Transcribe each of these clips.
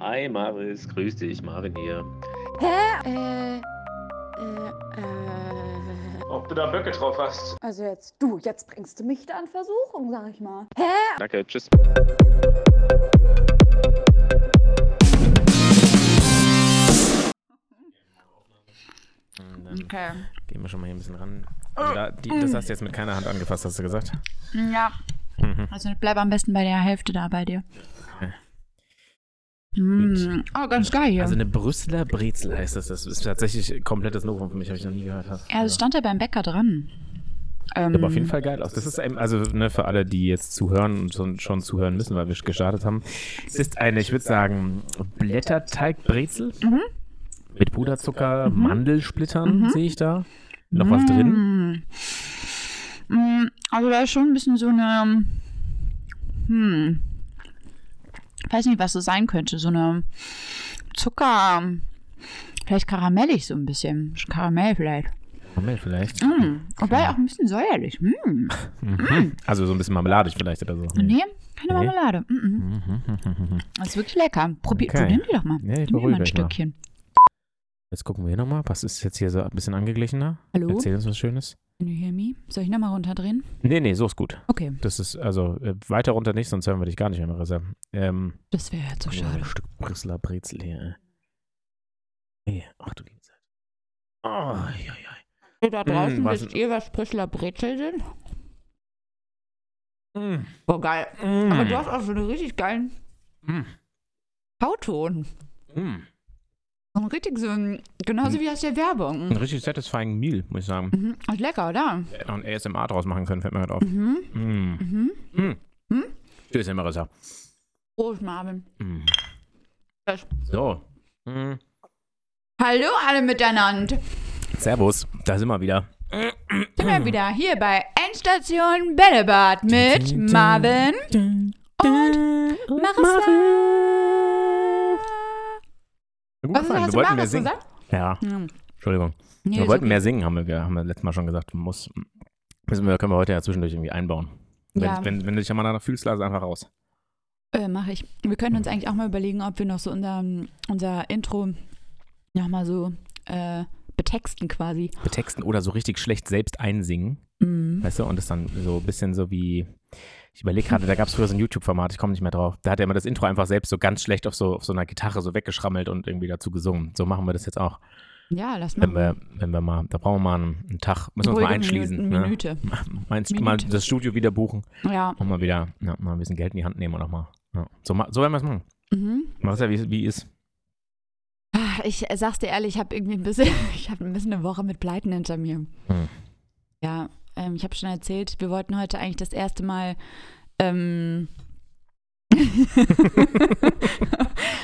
Hi Maris, grüß dich, Marvin hier. Hä? Äh, äh, äh. Ob du da Böcke drauf hast? Also jetzt, du, jetzt bringst du mich da in Versuchung, sag ich mal. Hä? Danke, tschüss. Okay. gehen wir schon mal hier ein bisschen ran. Also da, die, das hast du jetzt mit keiner Hand angefasst, hast du gesagt? Ja. Mhm. Also bleib am besten bei der Hälfte da bei dir. Mm. Oh, ganz geil. Also eine Brüsseler Brezel heißt das. Das ist tatsächlich komplettes Novum für mich, habe ich noch nie gehört. ja, das stand ja beim Bäcker dran. Ähm, Sieht aber auf jeden Fall geil aus. Das ist eben, also ne, für alle, die jetzt zuhören und schon, schon zuhören müssen, weil wir gestartet haben. Es ist eine, ich würde sagen, Blätterteigbrezel mit Puderzucker, Mandelsplittern sehe ich da. Noch was drin? Mm. Mm, Also da ist schon ein bisschen so eine, hm, weiß nicht, was das sein könnte, so eine Zucker, vielleicht karamellig so ein bisschen, Karamell vielleicht. Karamell vielleicht. Mm. Wobei auch ein bisschen säuerlich. Mm. Mhm. Also so ein bisschen marmeladig vielleicht oder so. Nee, keine Nee. Marmelade. Mm -mm. Das ist wirklich lecker. Probier, Okay. probieren die doch mal. Ja, ich Nimm mal ein gleich mal. Stückchen. Jetzt gucken wir hier nochmal. Was ist jetzt hier so ein bisschen angeglichener? Hallo? Erzähl uns was Schönes. Can you hear me? Soll ich nochmal runterdrehen? Nee, nee, so ist gut. Okay, Das ist, also, äh, weiter runter nicht, sonst hören wir dich gar nicht mehr, Marissa. Ähm, das wäre jetzt so guck mal, schade. Ein Stück Brüsseler Brezel hier. ey. Hey, ach du liebe Zeit. Oh, ja, ja. Da draußen was- wisst ihr, was Brüsseler Brezel sind? Mm, Oh, geil. mm, Aber du hast auch so einen richtig geilen mm, Kauton. mm. Ein richtig so ein, genauso wie aus der Ein Werbung. richtig satisfying Meal, muss ich sagen. Mhm. Ist lecker, oder? Auch ein ASMR draus machen können, fällt mir gerade auf. Mhm. Mm. Mhm. Mm. Hm? Tschüss, Marissa. Prost, Marvin. Prost. So. Mm. Hallo alle miteinander. Servus, da sind wir wieder. Sind wir wieder hier bei Endstation Bällebad mit Marvin und Marissa. Gut Was gefallen. Wir wollten mehr singen. gesagt? Ja, Hm. Entschuldigung. Nee, wir wollten okay. mehr singen, haben wir, haben wir letztes Mal schon gesagt. Muss, müssen wir, können wir heute ja zwischendurch irgendwie einbauen. Wenn, Ja. wenn, wenn du dich ja mal danach fühlst, lass einfach raus. Äh, Mache ich. Wir können uns eigentlich auch mal überlegen, ob wir noch so unser, unser Intro nochmal so äh, betexten quasi. Betexten oder so richtig schlecht selbst einsingen, Mhm. weißt du? Und das dann so ein bisschen so wie, ich überlege gerade, da gab es früher so ein YouTube-Format, ich komme nicht mehr drauf. Da hat er immer das Intro einfach selbst so ganz schlecht auf so, auf so einer Gitarre so weggeschrammelt und irgendwie dazu gesungen. So machen wir das jetzt auch. Ja, lass Wenn mal. wir, wenn wir mal, da brauchen wir mal einen, einen Tag, müssen wir uns mal einschließen. Eine ne? Minute. Du Minute. mal das Studio wieder buchen Ja. und mal wieder ja, mal ein bisschen Geld in die Hand nehmen und auch mal. Ja. So, so werden wir es machen. Mhm. Marissa, wie, wie ist? Ah, Ich äh, sag's dir ehrlich, ich habe irgendwie ein bisschen, ich habe ein bisschen eine Woche mit Pleiten hinter mir. Hm. Ja, ähm, ich habe schon erzählt, wir wollten heute eigentlich das erste Mal. Ähm,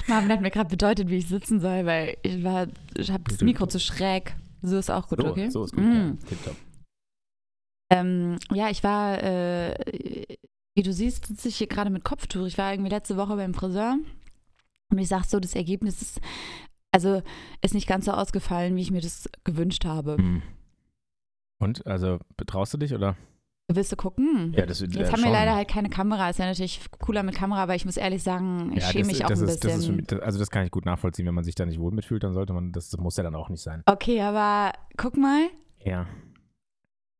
Marvin hat mir gerade bedeutet, wie ich sitzen soll, weil ich war, ich habe das Mikro zu schräg. So ist auch gut, So, okay? so ist gut. Mm. Ja. Ähm, ja, ich war, äh, wie du siehst, sitze ich hier gerade mit Kopftuch. Ich war irgendwie letzte Woche beim Friseur und ich sag so, das Ergebnis ist, also ist nicht ganz so ausgefallen, wie ich mir das gewünscht habe. Hm. Und, also, betraust du dich oder? Willst du gucken? Ja, das Jetzt äh, haben schon. wir leider halt keine Kamera. Ist ja natürlich cooler mit Kamera, aber ich muss ehrlich sagen, ich ja, schäme das, mich auch das ein ist, das bisschen. mich, das, also das kann ich gut nachvollziehen, wenn man sich da nicht wohl mitfühlt, dann sollte man, das, das muss ja dann auch nicht sein. okay, aber guck mal, Ja.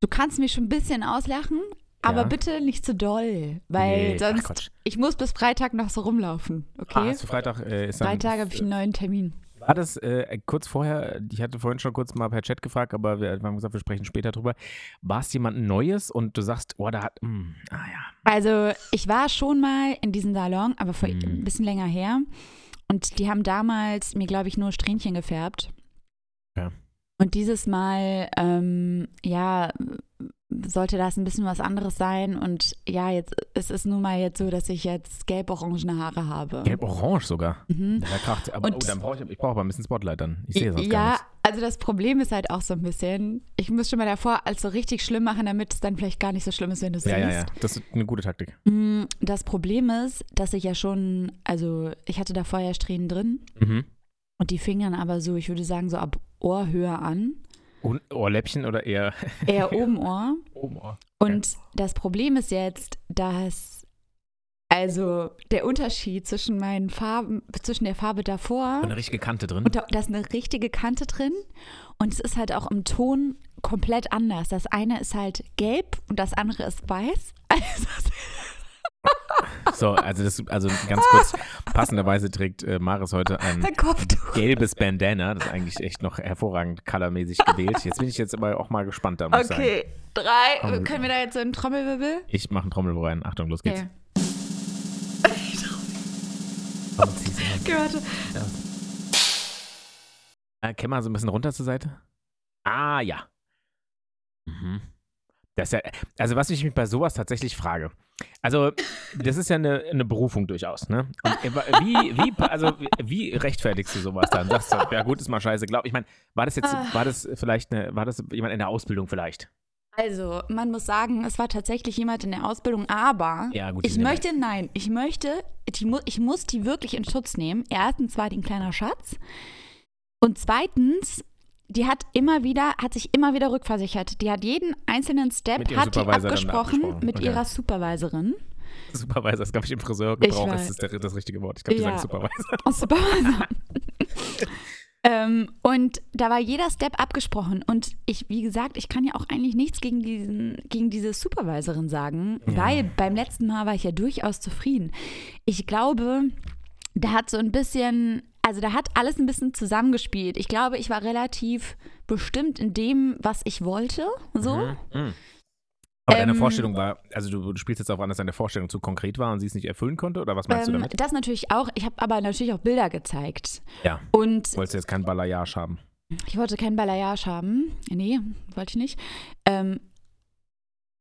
du kannst mich schon ein bisschen auslachen, aber Ja. bitte nicht zu doll, weil Nee, sonst, ich muss bis Freitag noch so rumlaufen, Ah, okay? hast du Freitag äh, ist dann, Freitag habe ich einen neuen Termin. War das äh, kurz vorher, ich hatte vorhin schon kurz mal per Chat gefragt, aber wir, haben gesagt, wir sprechen später drüber. War es jemand Neues und du sagst, oh, da hat, mh, ah ja. Also ich war schon mal in diesem Salon, aber vor Mhm. ein bisschen länger her. Und die haben damals mir, glaube ich, nur Strähnchen gefärbt. Ja. Und dieses Mal, ähm, ja, sollte das ein bisschen was anderes sein. Und ja, jetzt es ist nun mal jetzt so, dass ich jetzt gelb-orangene Haare habe. Gelb-orange sogar. Mhm. Da kracht, aber Und- oh, dann brauche ich, ich brauche aber ein bisschen Spotlight dann. Ich sehe sonst gar Ja, nichts. also das Problem ist halt auch so ein bisschen, ich muss schon mal davor als so richtig schlimm machen, damit es dann vielleicht gar nicht so schlimm ist, wenn du es Ja, siehst. ja, ja. Das ist eine gute Taktik. Mm, Das Problem ist, dass ich ja schon, also ich hatte da vorher Strähnen drin Mhm. und die fingen dann aber so, ich würde sagen, so ab Ohrhöhe an. Und Ohrläppchen oder eher Eher oben Ohr. Oben Ohr? Und das Problem ist jetzt, dass, Also der Unterschied zwischen meinen Farben, zwischen der Farbe davor Eine richtige Kante drin. und da, da ist eine richtige Kante drin und es ist halt auch im Ton komplett anders. Das eine ist halt gelb und das andere ist weiß. Also So, also, das, also ganz kurz, passenderweise trägt äh, Maris heute ein gelbes Bandana. Das ist eigentlich echt noch hervorragend colormäßig gewählt. Jetzt bin ich jetzt aber auch mal gespannt, da muss. Okay, drei. Komm. Können wir da jetzt so einen Trommelwirbel? Ich mache einen Trommelwirbel rein. Achtung, los geht's. Okay. Komm. Okay, warte. Äh, Kämm mal so ein bisschen runter zur Seite. Ah, ja. Mhm. Das ja, also was ich mich bei sowas tatsächlich frage. Also, das ist ja eine, eine Berufung durchaus, ne? Und äh, wie, wie, also, wie- rechtfertigst du sowas dann? Sagst du, ja gut, ist mal scheiße, glaub ich. meine, war das jetzt, Ah. war das vielleicht eine, war das jemand in der Ausbildung vielleicht? Also, man muss sagen, es war tatsächlich jemand in der Ausbildung, aber Ja, gut, ich sind ja möchte, nein, ich möchte, die, mu- ich muss die wirklich in Schutz nehmen. Erstens war die ein kleiner Schatz und zweitens, die hat immer wieder, hat sich immer wieder rückversichert. Die hat jeden einzelnen Step, hat die abgesprochen, abgesprochen. mit Okay. ihrer Supervisorin. Supervisor ist, glaube ich, im Friseurgebrauch ist das der, das richtige Wort. Ich glaube, die Ja. sagen Supervisor. Supervisor. ähm, und da war jeder Step abgesprochen. Und ich, wie gesagt, ich kann ja auch eigentlich nichts gegen, diesen, gegen diese Supervisorin sagen, Ja. weil beim letzten Mal war ich ja durchaus zufrieden. Ich glaube, da hat so ein bisschen, also da hat alles ein bisschen zusammengespielt. Ich glaube, ich war relativ bestimmt in dem, was ich wollte. So. Mhm. Mhm. Aber deine Ähm, Vorstellung war, also du, du spielst jetzt auch an, dass deine Vorstellung zu konkret war und sie es nicht erfüllen konnte? Oder was meinst du Ähm, damit? das natürlich auch. Ich habe aber natürlich auch Bilder gezeigt. Ja. Und Wolltest du jetzt kein Balayage haben? Ich wollte keinen Balayage haben. Nee, wollte ich nicht. Ähm,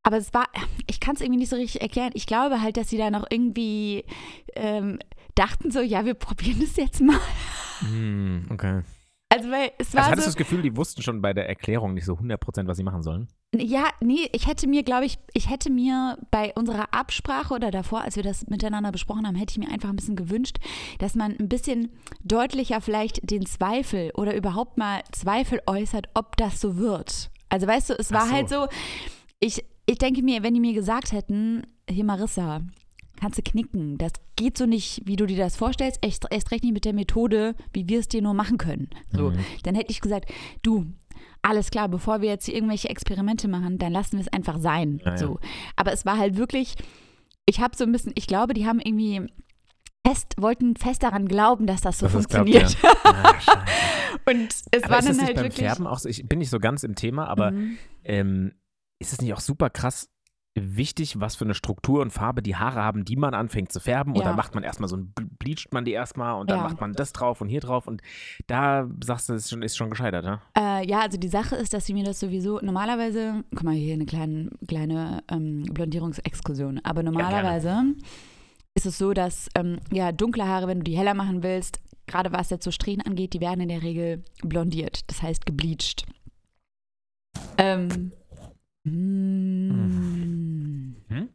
aber es war, ich kann es irgendwie nicht so richtig erklären. Ich glaube halt, dass sie da noch irgendwie ähm, dachten so, ja, wir probieren das jetzt mal. Hm, okay. Also, weil es war Also hattest du so, das Gefühl, die wussten schon bei der Erklärung nicht so 100%, was sie machen sollen? ja, nee, ich hätte mir, glaube ich, ich hätte mir bei unserer Absprache oder davor, als wir das miteinander besprochen haben, hätte ich mir einfach ein bisschen gewünscht, dass man ein bisschen deutlicher vielleicht den Zweifel oder überhaupt mal Zweifel äußert, ob das so wird. Also weißt du, es war so. halt so, ich, ich denke mir, wenn die mir gesagt hätten, hier Marissa, kannst du knicken, das geht so nicht, wie du dir das vorstellst, erst, erst recht nicht mit der Methode, wie wir es dir nur machen können. So, Mhm. dann hätte ich gesagt, du, alles klar, bevor wir jetzt hier irgendwelche Experimente machen, dann lassen wir es einfach sein. Ja, ja. So. Aber es war halt wirklich, ich habe so ein bisschen, ich glaube, die haben irgendwie fest, wollten fest daran glauben, dass das so Dass es klappt, funktioniert. Ah. Und es Aber war dann halt beim wirklich. Färben auch so? Ich bin nicht so ganz im Thema, aber Mhm. ähm, ist es nicht auch super krass wichtig, was für eine Struktur und Farbe die Haare haben, die man anfängt zu färben? Und Ja. dann macht man erstmal so ein, bleacht man die erstmal und dann Ja. macht man das drauf und hier drauf und da sagst du, ist schon, ist schon gescheitert, ne? Äh, ja, also die Sache ist, dass sie mir das sowieso normalerweise, guck mal hier eine kleine, kleine ähm, Blondierungsexkursion, aber normalerweise ist es so, dass ähm, ja dunkle Haare, wenn du die heller machen willst, gerade was jetzt so Strähnen angeht, die werden in der Regel blondiert, das heißt gebleached. Ähm, mm. Hm?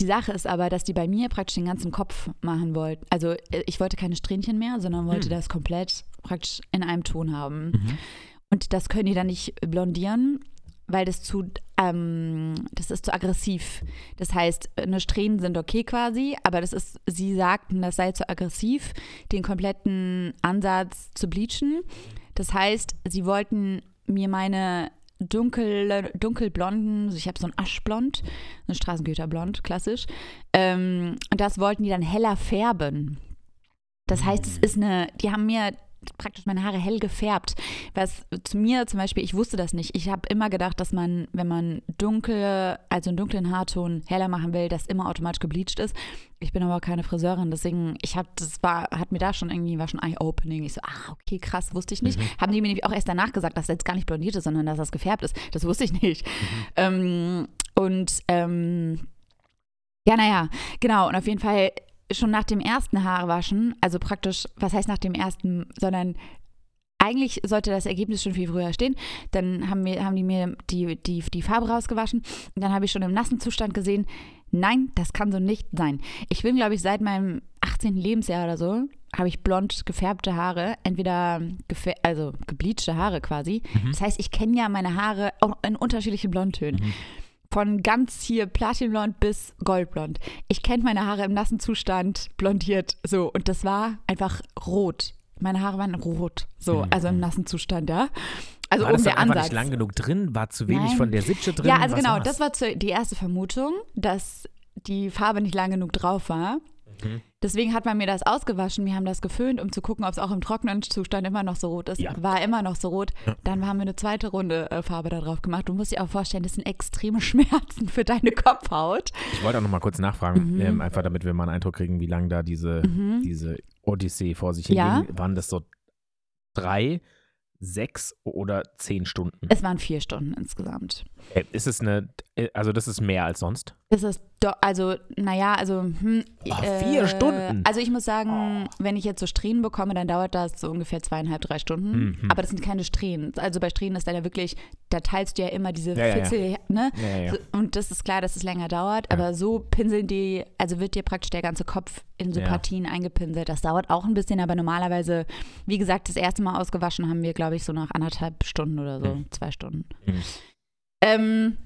Die Sache ist aber, dass die bei mir praktisch den ganzen Kopf machen wollten. Also äh, ich wollte keine Strähnchen mehr, sondern wollte Hm. das komplett praktisch in einem Ton haben. Mhm. Und das können die dann nicht blondieren, weil das zu, ähm, das ist zu aggressiv. Das heißt, eine Strähnen sind okay quasi, aber das ist, sie sagten, das sei zu aggressiv, den kompletten Ansatz zu bleachen. Das heißt, sie wollten mir meine dunkel, dunkelblonden, also ich habe so ein Aschblond, ein Straßengüterblond, klassisch, ähm, und das wollten die dann heller färben. Das heißt, es ist eine, die haben mir praktisch meine Haare hell gefärbt. Was zu mir zum Beispiel, ich wusste das nicht. Ich habe immer gedacht, dass man, wenn man dunkel, also einen dunklen Haarton heller machen will, das immer automatisch gebleached ist. Ich bin aber keine Friseurin, deswegen, ich habe, das war, hat mir da schon irgendwie, war schon Eye-Opening. Ich so, ach, okay, krass, wusste ich nicht. Haben die mir nämlich auch erst danach gesagt, dass das jetzt gar nicht blondiert ist, sondern dass das gefärbt ist. Das wusste ich nicht. Ähm, und ähm, ja, naja, genau. Und auf jeden Fall schon nach dem ersten Haarwaschen, also praktisch, was heißt nach dem ersten, sondern eigentlich sollte das Ergebnis schon viel früher stehen. Dann haben, wir, haben die mir die, die, die Farbe rausgewaschen und dann habe ich schon im nassen Zustand gesehen, nein, das kann so nicht sein. Ich bin, glaube ich, seit meinem 18. Lebensjahr oder so, habe ich blond gefärbte Haare, entweder gefär also gebleachte Haare quasi. Das heißt, ich kenne ja meine Haare auch in unterschiedlichen Blondtönen. Von ganz hier Platinblond bis Goldblond. Ich kenne meine Haare im nassen Zustand blondiert so und das war einfach rot. Meine Haare waren rot, so, also im nassen Zustand, ja. Also war oben das der Ansatz. nicht lang genug drin? War zu wenig Nein. von der Sitsche drin? Ja, also genau, war's? das war zu, die erste Vermutung, dass die Farbe nicht lang genug drauf war. Mhm. Deswegen hat man mir das ausgewaschen. Wir haben das geföhnt, um zu gucken, ob es auch im trockenen Zustand immer noch so rot ist. Ja. War immer noch so rot. Dann haben wir eine zweite Runde äh, Farbe da drauf gemacht. Du musst dir auch vorstellen, das sind extreme Schmerzen für deine Kopfhaut. Ich wollte auch noch mal kurz nachfragen, Mhm. ähm, einfach damit wir mal einen Eindruck kriegen, wie lange da diese, diese Odyssee vor sich Ja. hinging. Waren das so drei, sechs oder zehn Stunden? Es waren vier Stunden insgesamt. Äh, ist es eine, also das ist mehr als sonst? Es ist doch, also, naja, also, hm, Oh, vier Stunden? Also ich muss sagen, wenn ich jetzt so Strähnen bekomme, dann dauert das so ungefähr zweieinhalb, drei Stunden. Mhm. Aber das sind keine Strähnen. Also bei Strähnen ist dann ja wirklich, da teilst du ja immer diese Ja, ja, ja. Fitzel, ne? Ja. So, Und das ist klar, dass es länger dauert, aber so pinseln die, also wird dir praktisch der ganze Kopf in so. Partien eingepinselt. Das dauert auch ein bisschen, aber normalerweise, wie gesagt, das erste Mal ausgewaschen haben wir, glaube ich, so nach anderthalb Stunden oder so, Mhm. zwei Stunden. Mhm. Ähm,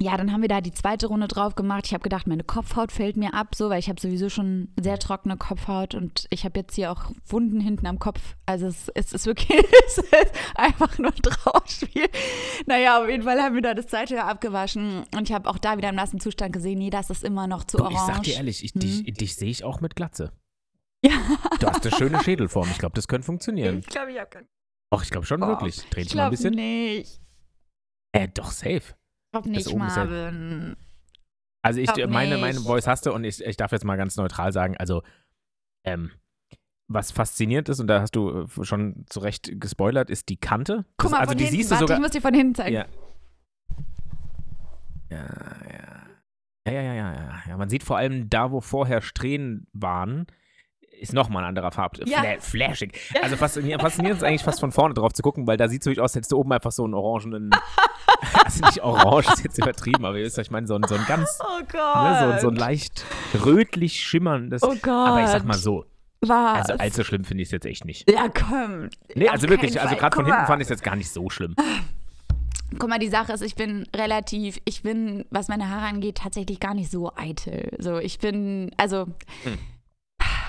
ja, dann haben wir da die zweite Runde drauf gemacht. Ich habe gedacht, meine Kopfhaut fällt mir ab, so, weil ich habe sowieso schon sehr trockene Kopfhaut und ich habe jetzt hier auch Wunden hinten am Kopf. Also es, es ist wirklich es ist einfach nur ein Trauerspiel. Naja, auf jeden Fall haben wir da das zweite Jahr abgewaschen und ich habe auch da wieder im nassen Zustand gesehen, nee, das ist immer noch zu Du, orange. ich sag dir ehrlich, ich, Hm. dich, dich sehe ich auch mit Glatze. Ja. Du hast eine schöne Schädelform. Ich glaube, das könnte funktionieren. Ich glaube, ich habe keinen. Och, ich glaube schon Oh, wirklich. Dreh Ich dich mal ein glaube bisschen. nicht. Äh, doch, safe. Ich glaube nicht, Marvin. Also ich, Glaub meine, nicht. meine Voice hast du und ich, ich darf jetzt mal ganz neutral sagen, also ähm, was faszinierend ist, und da hast du äh, schon zu Recht gespoilert, ist die Kante. Guck Das- mal, also von die hinten. siehst du Warte, sogar. ich muss dir von hinten zeigen. Ja. Ja, ja. Ja, ja, ja, ja, ja. ja. Man sieht vor allem da, wo vorher Strähnen waren, ist nochmal ein anderer Farb. Ja. Fla flashig. Also faszinierend, faszinierend ist eigentlich fast von vorne drauf zu gucken, weil da sieht es wirklich aus, als hättest du oben einfach so einen orangenen. also nicht orange, ist jetzt übertrieben, aber ihr wisst, ich meine, so ein, so ein ganz. Oh Ne, Gott. so, so ein leicht rötlich schimmerndes. Oh Gott. Aber ich sag mal so, Was? also allzu schlimm finde ich es jetzt echt nicht. ja, komm. Nee, also wirklich, also gerade von hinten fand ich es jetzt gar nicht so schlimm. Guck mal, die Sache ist, ich bin relativ, ich bin, was meine Haare angeht, tatsächlich gar nicht so eitel. So, ich bin, also,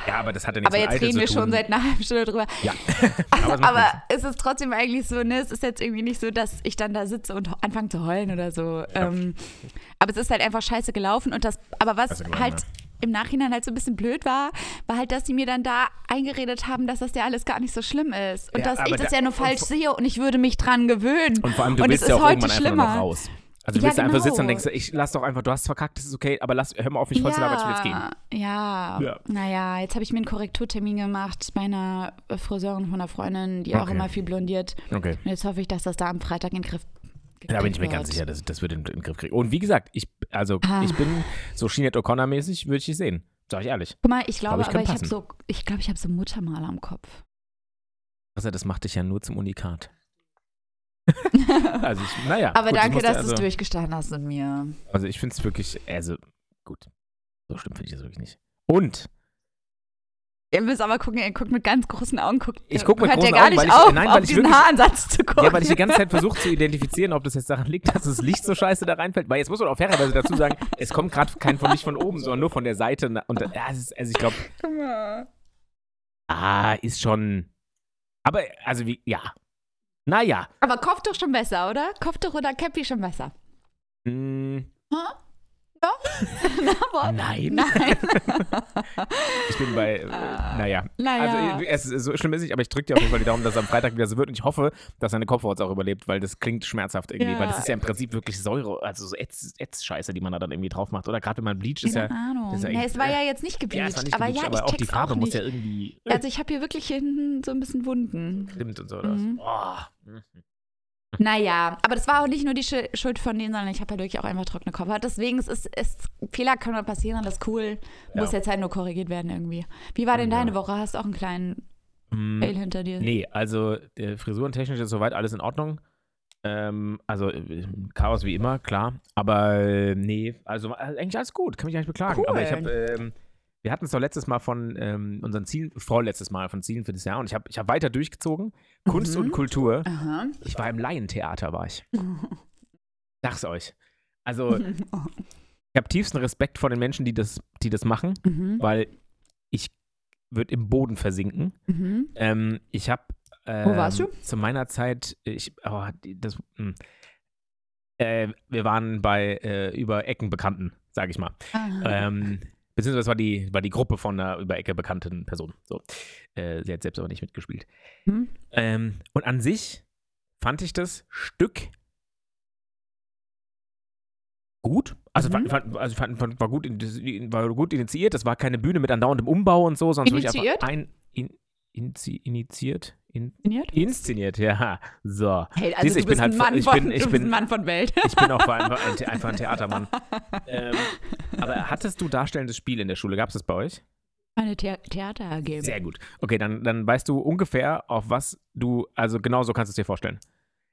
Ja, aber das hat ja nichts aber jetzt reden wir schon seit einer halben Stunde drüber. Ja, aber, es macht Aber nichts. es ist trotzdem eigentlich so, ne, es ist jetzt irgendwie nicht so, dass ich dann da sitze und anfange zu heulen oder so. Ähm, aber es ist halt einfach scheiße gelaufen und das, aber was gelaufen, halt ja. im Nachhinein halt so ein bisschen blöd war, war halt, dass sie mir dann da eingeredet haben, dass das ja alles gar nicht so schlimm ist und Ja, dass ich das da- ja nur und falsch vor- sehe und ich würde mich dran gewöhnen. Und vor allem, du und es ja ist auch heute irgendwann einfach nur noch schlimmer. raus. Also du Ja, willst ja einfach genau. sitzen und denkst, ich lass doch einfach, du hast verkackt, das ist okay, aber lass, hör mal auf, mich voll zu labern, ich will jetzt gehen. Ja, Ja. naja, jetzt habe ich mir einen Korrekturtermin gemacht bei einer äh, Friseurin von einer Freundin, die auch Okay. immer viel blondiert. Okay. Und jetzt hoffe ich, dass das da am Freitag in den Griff Da bin ich mir ganz sicher, dass das wird in, den Griff kriegen. Und wie gesagt, ich, also Ah. ich bin so Sinead O'Connor-mäßig, würde ich dich sehen. Sag ich ehrlich. Guck mal, ich glaube, ich aber könnte ich habe so, ich glaube, ich habe so Muttermal am Kopf. Also das macht dich ja nur zum Unikat. also ich, naja. aber gut, danke, dass du also, es durchgestanden hast mit mir. Also ich finde es wirklich, also gut. So schlimm finde ich das wirklich nicht. Und Ihr müsst aber gucken, ihr guckt mit ganz großen Augen. Guckt, Ich guck mit hört großen gar Augen, nicht weil ich- auf, nein, auf weil ich diesen wirklich- Haaransatz zu gucken. Ja, weil ich die ganze Zeit versuche zu identifizieren, ob das jetzt daran liegt, dass das Licht so scheiße da reinfällt. Weil jetzt muss man auch fairerweise dazu sagen, es kommt gerade kein von nicht von oben, sondern nur von der Seite. Und ja, ist, also ich glaube, ah, ist schon. Aber, also wie, ja. Naja. Aber Kopftuch schon besser, oder? Kopftuch oder Cappy schon besser? Hm, nein. Nein. Ich bin bei, äh, Ah, naja. naja. Also, es ist so schlimm ist nicht, aber ich drücke dir auf jeden Fall die Daumen, dass es am Freitag wieder so wird. Und ich hoffe, dass deine Kopfhaut auch überlebt, weil das klingt schmerzhaft irgendwie. Ja. Weil das ist ja im Prinzip wirklich Säure, also so Ätz- Ätz-Scheiße, die man da dann irgendwie drauf macht. Oder gerade wenn man bleacht, ist ja. Keine Ahnung. das ist ja echt- es war ja jetzt nicht Ja, gebleicht, es war nicht aber gebleicht, ja, aber auch die Farbe auch muss ja irgendwie. Also ich habe hier wirklich hinten so ein bisschen Wunden. Stimmt und so. Oder Mhm. was? Oh. Naja, aber das war auch nicht nur die Schu- Schuld von denen, sondern ich habe ja wirklich auch einfach trockene Kopfhaut. Deswegen ist es, es Fehler können mal passieren, das ist cool. Muss Ja. jetzt halt nur korrigiert werden irgendwie. Wie war denn Ja. deine Woche? Hast du auch einen kleinen Mm, Fail hinter dir? Nee, also äh, frisurentechnisch ist soweit alles in Ordnung. Ähm, also äh, Chaos wie immer, klar. Aber äh, nee, also äh, eigentlich alles gut, kann mich gar nicht beklagen. Cool. Aber ich habe, ähm, wir hatten es doch letztes Mal von ähm, unseren Zielen, vorletztes Mal von Zielen für das Jahr und ich habe ich hab weiter durchgezogen. Kunst Mhm. und Kultur. Aha. Ich war im Laientheater, war ich. Sag's euch. Also, ich habe tiefsten Respekt vor den Menschen, die das, die das machen, Mhm. weil ich würde im Boden versinken. Mhm. Ähm, ich habe ähm, Wo warst du? Zu meiner Zeit, ich, oh, das, hm. äh, wir waren bei äh, über Ecken Bekannten, sage ich mal. Ah. Ähm, beziehungsweise war die, war die Gruppe von einer über Ecke bekannten Person. So. Äh, sie hat selbst aber nicht mitgespielt. Hm? Ähm, und an sich fand ich das Stück gut. Also, Mhm. fand, also fand, fand, war, gut, war gut initiiert. Das war keine Bühne mit andauerndem Umbau und so, sondern wirklich Initiiert? einfach ein, in, initiiert. In, Inszeniert? inszeniert, ja. So. Hey, also Siehst ich bin bist halt Mann ich von, bin- ich bin- ein Mann von Welt. Ich bin auch einfach ein, einfach ein Theatermann. ähm, aber hattest du darstellendes Spiel in der Schule? Gab es das bei euch? Eine The Theater AG. Sehr gut. Okay, dann, dann weißt du ungefähr, auf was du, also genau so kannst du es dir vorstellen.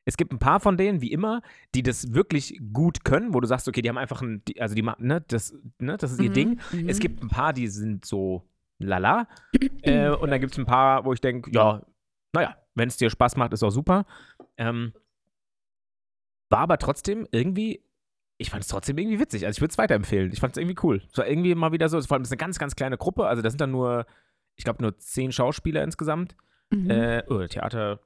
Es gibt ein paar von denen, wie immer, die das wirklich gut können, wo du sagst, okay, die haben einfach ein, die, also die machen, ne, das, ne, das ist ihr Mhm, Ding. mhm. Es gibt ein paar, die sind so lala. äh, und dann gibt es ein paar, wo ich denke, ja, naja, wenn es dir Spaß macht, ist auch super. Ähm, war aber trotzdem irgendwie, ich fand es trotzdem irgendwie witzig. Also ich würde es weiterempfehlen. Ich fand es irgendwie cool. Es war irgendwie mal wieder so, vor allem ist eine ganz, ganz kleine Gruppe. Also da sind dann nur, ich glaube, nur zehn Schauspieler insgesamt. Mhm. Äh, oh, Theater.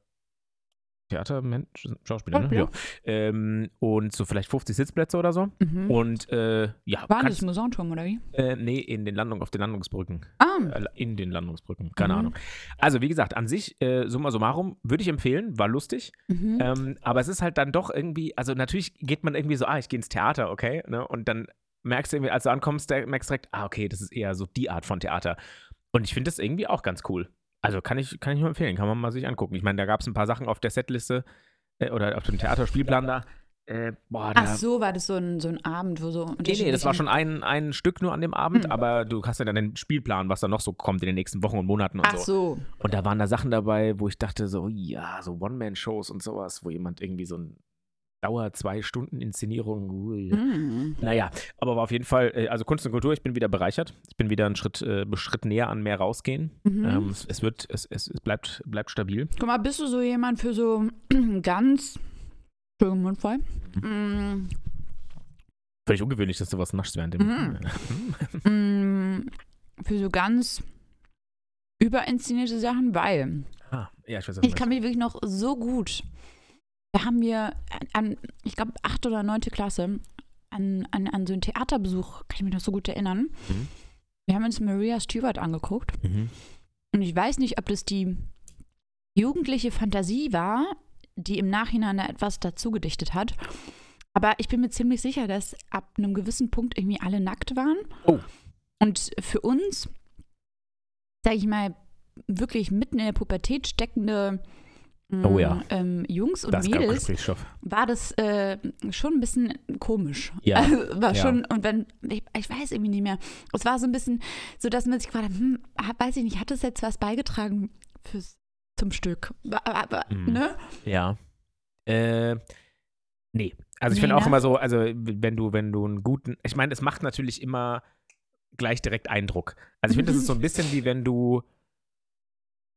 Theatermensch, Schauspieler, ne? Ja. Ähm, und so vielleicht 50 Sitzplätze oder so. mhm. Und äh, ja, War das kannst, Musanturm oder wie? äh, nee, in den Landung, auf den Landungsbrücken. Ah, Äh, in den Landungsbrücken, keine Mhm. Ahnung. Also, wie gesagt, an sich, äh, summa summarum, würde ich empfehlen, war lustig. mhm. Ähm, aber es ist halt dann doch irgendwie, also natürlich geht man irgendwie so, ah, ich gehe ins Theater, okay, ne? Und dann merkst du irgendwie, als du ankommst, merkst du direkt, ah, okay, das ist eher so die Art von Theater. Und ich finde das irgendwie auch ganz cool. Also kann ich, kann ich nur empfehlen, kann man mal sich angucken. Ich meine, da gab es ein paar Sachen auf der Setliste äh, oder auf dem Theaterspielplan da. Äh, boah, da, Ach so, war das so ein, so ein Abend, wo so. Nee, nee, das war schon ein, ein Stück nur an dem Abend, Hm. aber du hast ja dann den Spielplan, was da noch so kommt in den nächsten Wochen und Monaten und Ach so. so. Und da waren da Sachen dabei, wo ich dachte so, ja, so One-Man-Shows und sowas, wo jemand irgendwie so ein Dauer zwei Stunden Inszenierung. Mhm. Naja, aber auf jeden Fall, äh, also Kunst und Kultur, ich bin wieder bereichert. Ich bin wieder einen Schritt, äh, Schritt näher an mehr rausgehen. Mhm. Ähm, es, es wird, es, es, es bleibt, bleibt stabil. Guck mal, bist du so jemand für so ganz. Entschuldigung, Mund voll. Mm, Völlig ungewöhnlich, dass du was naschst während dem. Mhm. mm, für so ganz überinszenierte Sachen, weil ah, ja, ich weiß ich kann mich wirklich noch so gut. Da haben wir an, ich glaube, achte oder neunte Klasse an, an, an so einen Theaterbesuch, kann ich mich noch so gut erinnern. Mhm. Wir haben uns Maria Stewart angeguckt. Mhm. Und ich weiß nicht, ob das die jugendliche Fantasie war, die im Nachhinein da etwas dazu gedichtet hat. Aber ich bin mir ziemlich sicher, dass ab einem gewissen Punkt irgendwie alle nackt waren. Oh. Und für uns, sage ich mal, wirklich mitten in der Pubertät steckende Oh ja. ähm, Jungs und Das Mädels, war das äh, schon ein bisschen komisch. Ja, Also, war ja. schon, und wenn, ich, ich weiß irgendwie nicht mehr. Es war so ein bisschen so, dass man sich gefragt hat, hm, weiß ich nicht, hat das jetzt was beigetragen fürs, zum Stück? Wa- Mhm. Ne? Ja. Äh, nee. Also ich Nee, finde auch ne? immer so, also wenn du, wenn du einen guten, ich meine, es macht natürlich immer gleich direkt Eindruck. Also ich finde, das ist so ein bisschen wie wenn du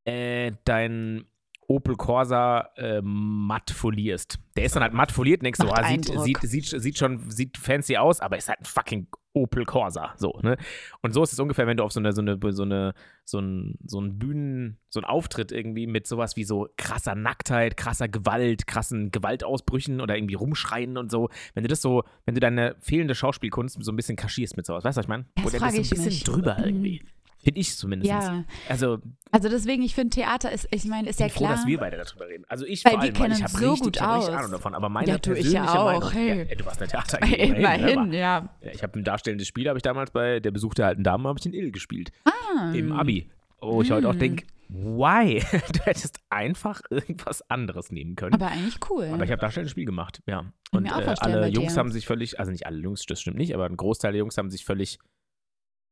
äh, dein Opel Corsa äh, matt folierst. Der ist dann halt matt foliert, denkst du, Macht ah, sieht, sieht, sieht, sieht schon, sieht fancy aus, aber ist halt ein fucking Opel Corsa. So, ne? Und so ist es ungefähr, wenn du auf so eine, so eine, so eine, so ein, so ein Bühnen, so ein Auftritt irgendwie mit sowas wie so krasser Nacktheit, krasser Gewalt, krassen Gewaltausbrüchen oder irgendwie rumschreien und so. Wenn du das so, wenn du deine fehlende Schauspielkunst so ein bisschen kaschierst mit sowas, weißt du, was ich meine? Wo der so ein bisschen mich. drüber Mhm. irgendwie. Finde ich zumindest. Ja, Also, also deswegen, ich finde Theater ist, ich meine, ist ja froh, klar. dass wir beide darüber reden. Also ich Weil vor allem, weil ich kennen habe so richtig, gut aus. Ahnung davon. Aber meine Ja, tu ich persönliche ja auch, Meinung, hey. ja, du warst eine Theater. Immerhin, ja. Ich habe ein darstellendes Spiel, habe ich damals bei der Besuch der alten Dame, habe ich den Ill gespielt. Ah, Im Abi. Wo ich heute auch Mm. denke, why? du hättest einfach irgendwas anderes nehmen können. Aber eigentlich cool. Aber ich habe darstellendes Spiel gemacht, ja. Und äh, alle Jungs haben sich völlig, also nicht alle Jungs, das stimmt nicht, aber ein Großteil der Jungs haben sich völlig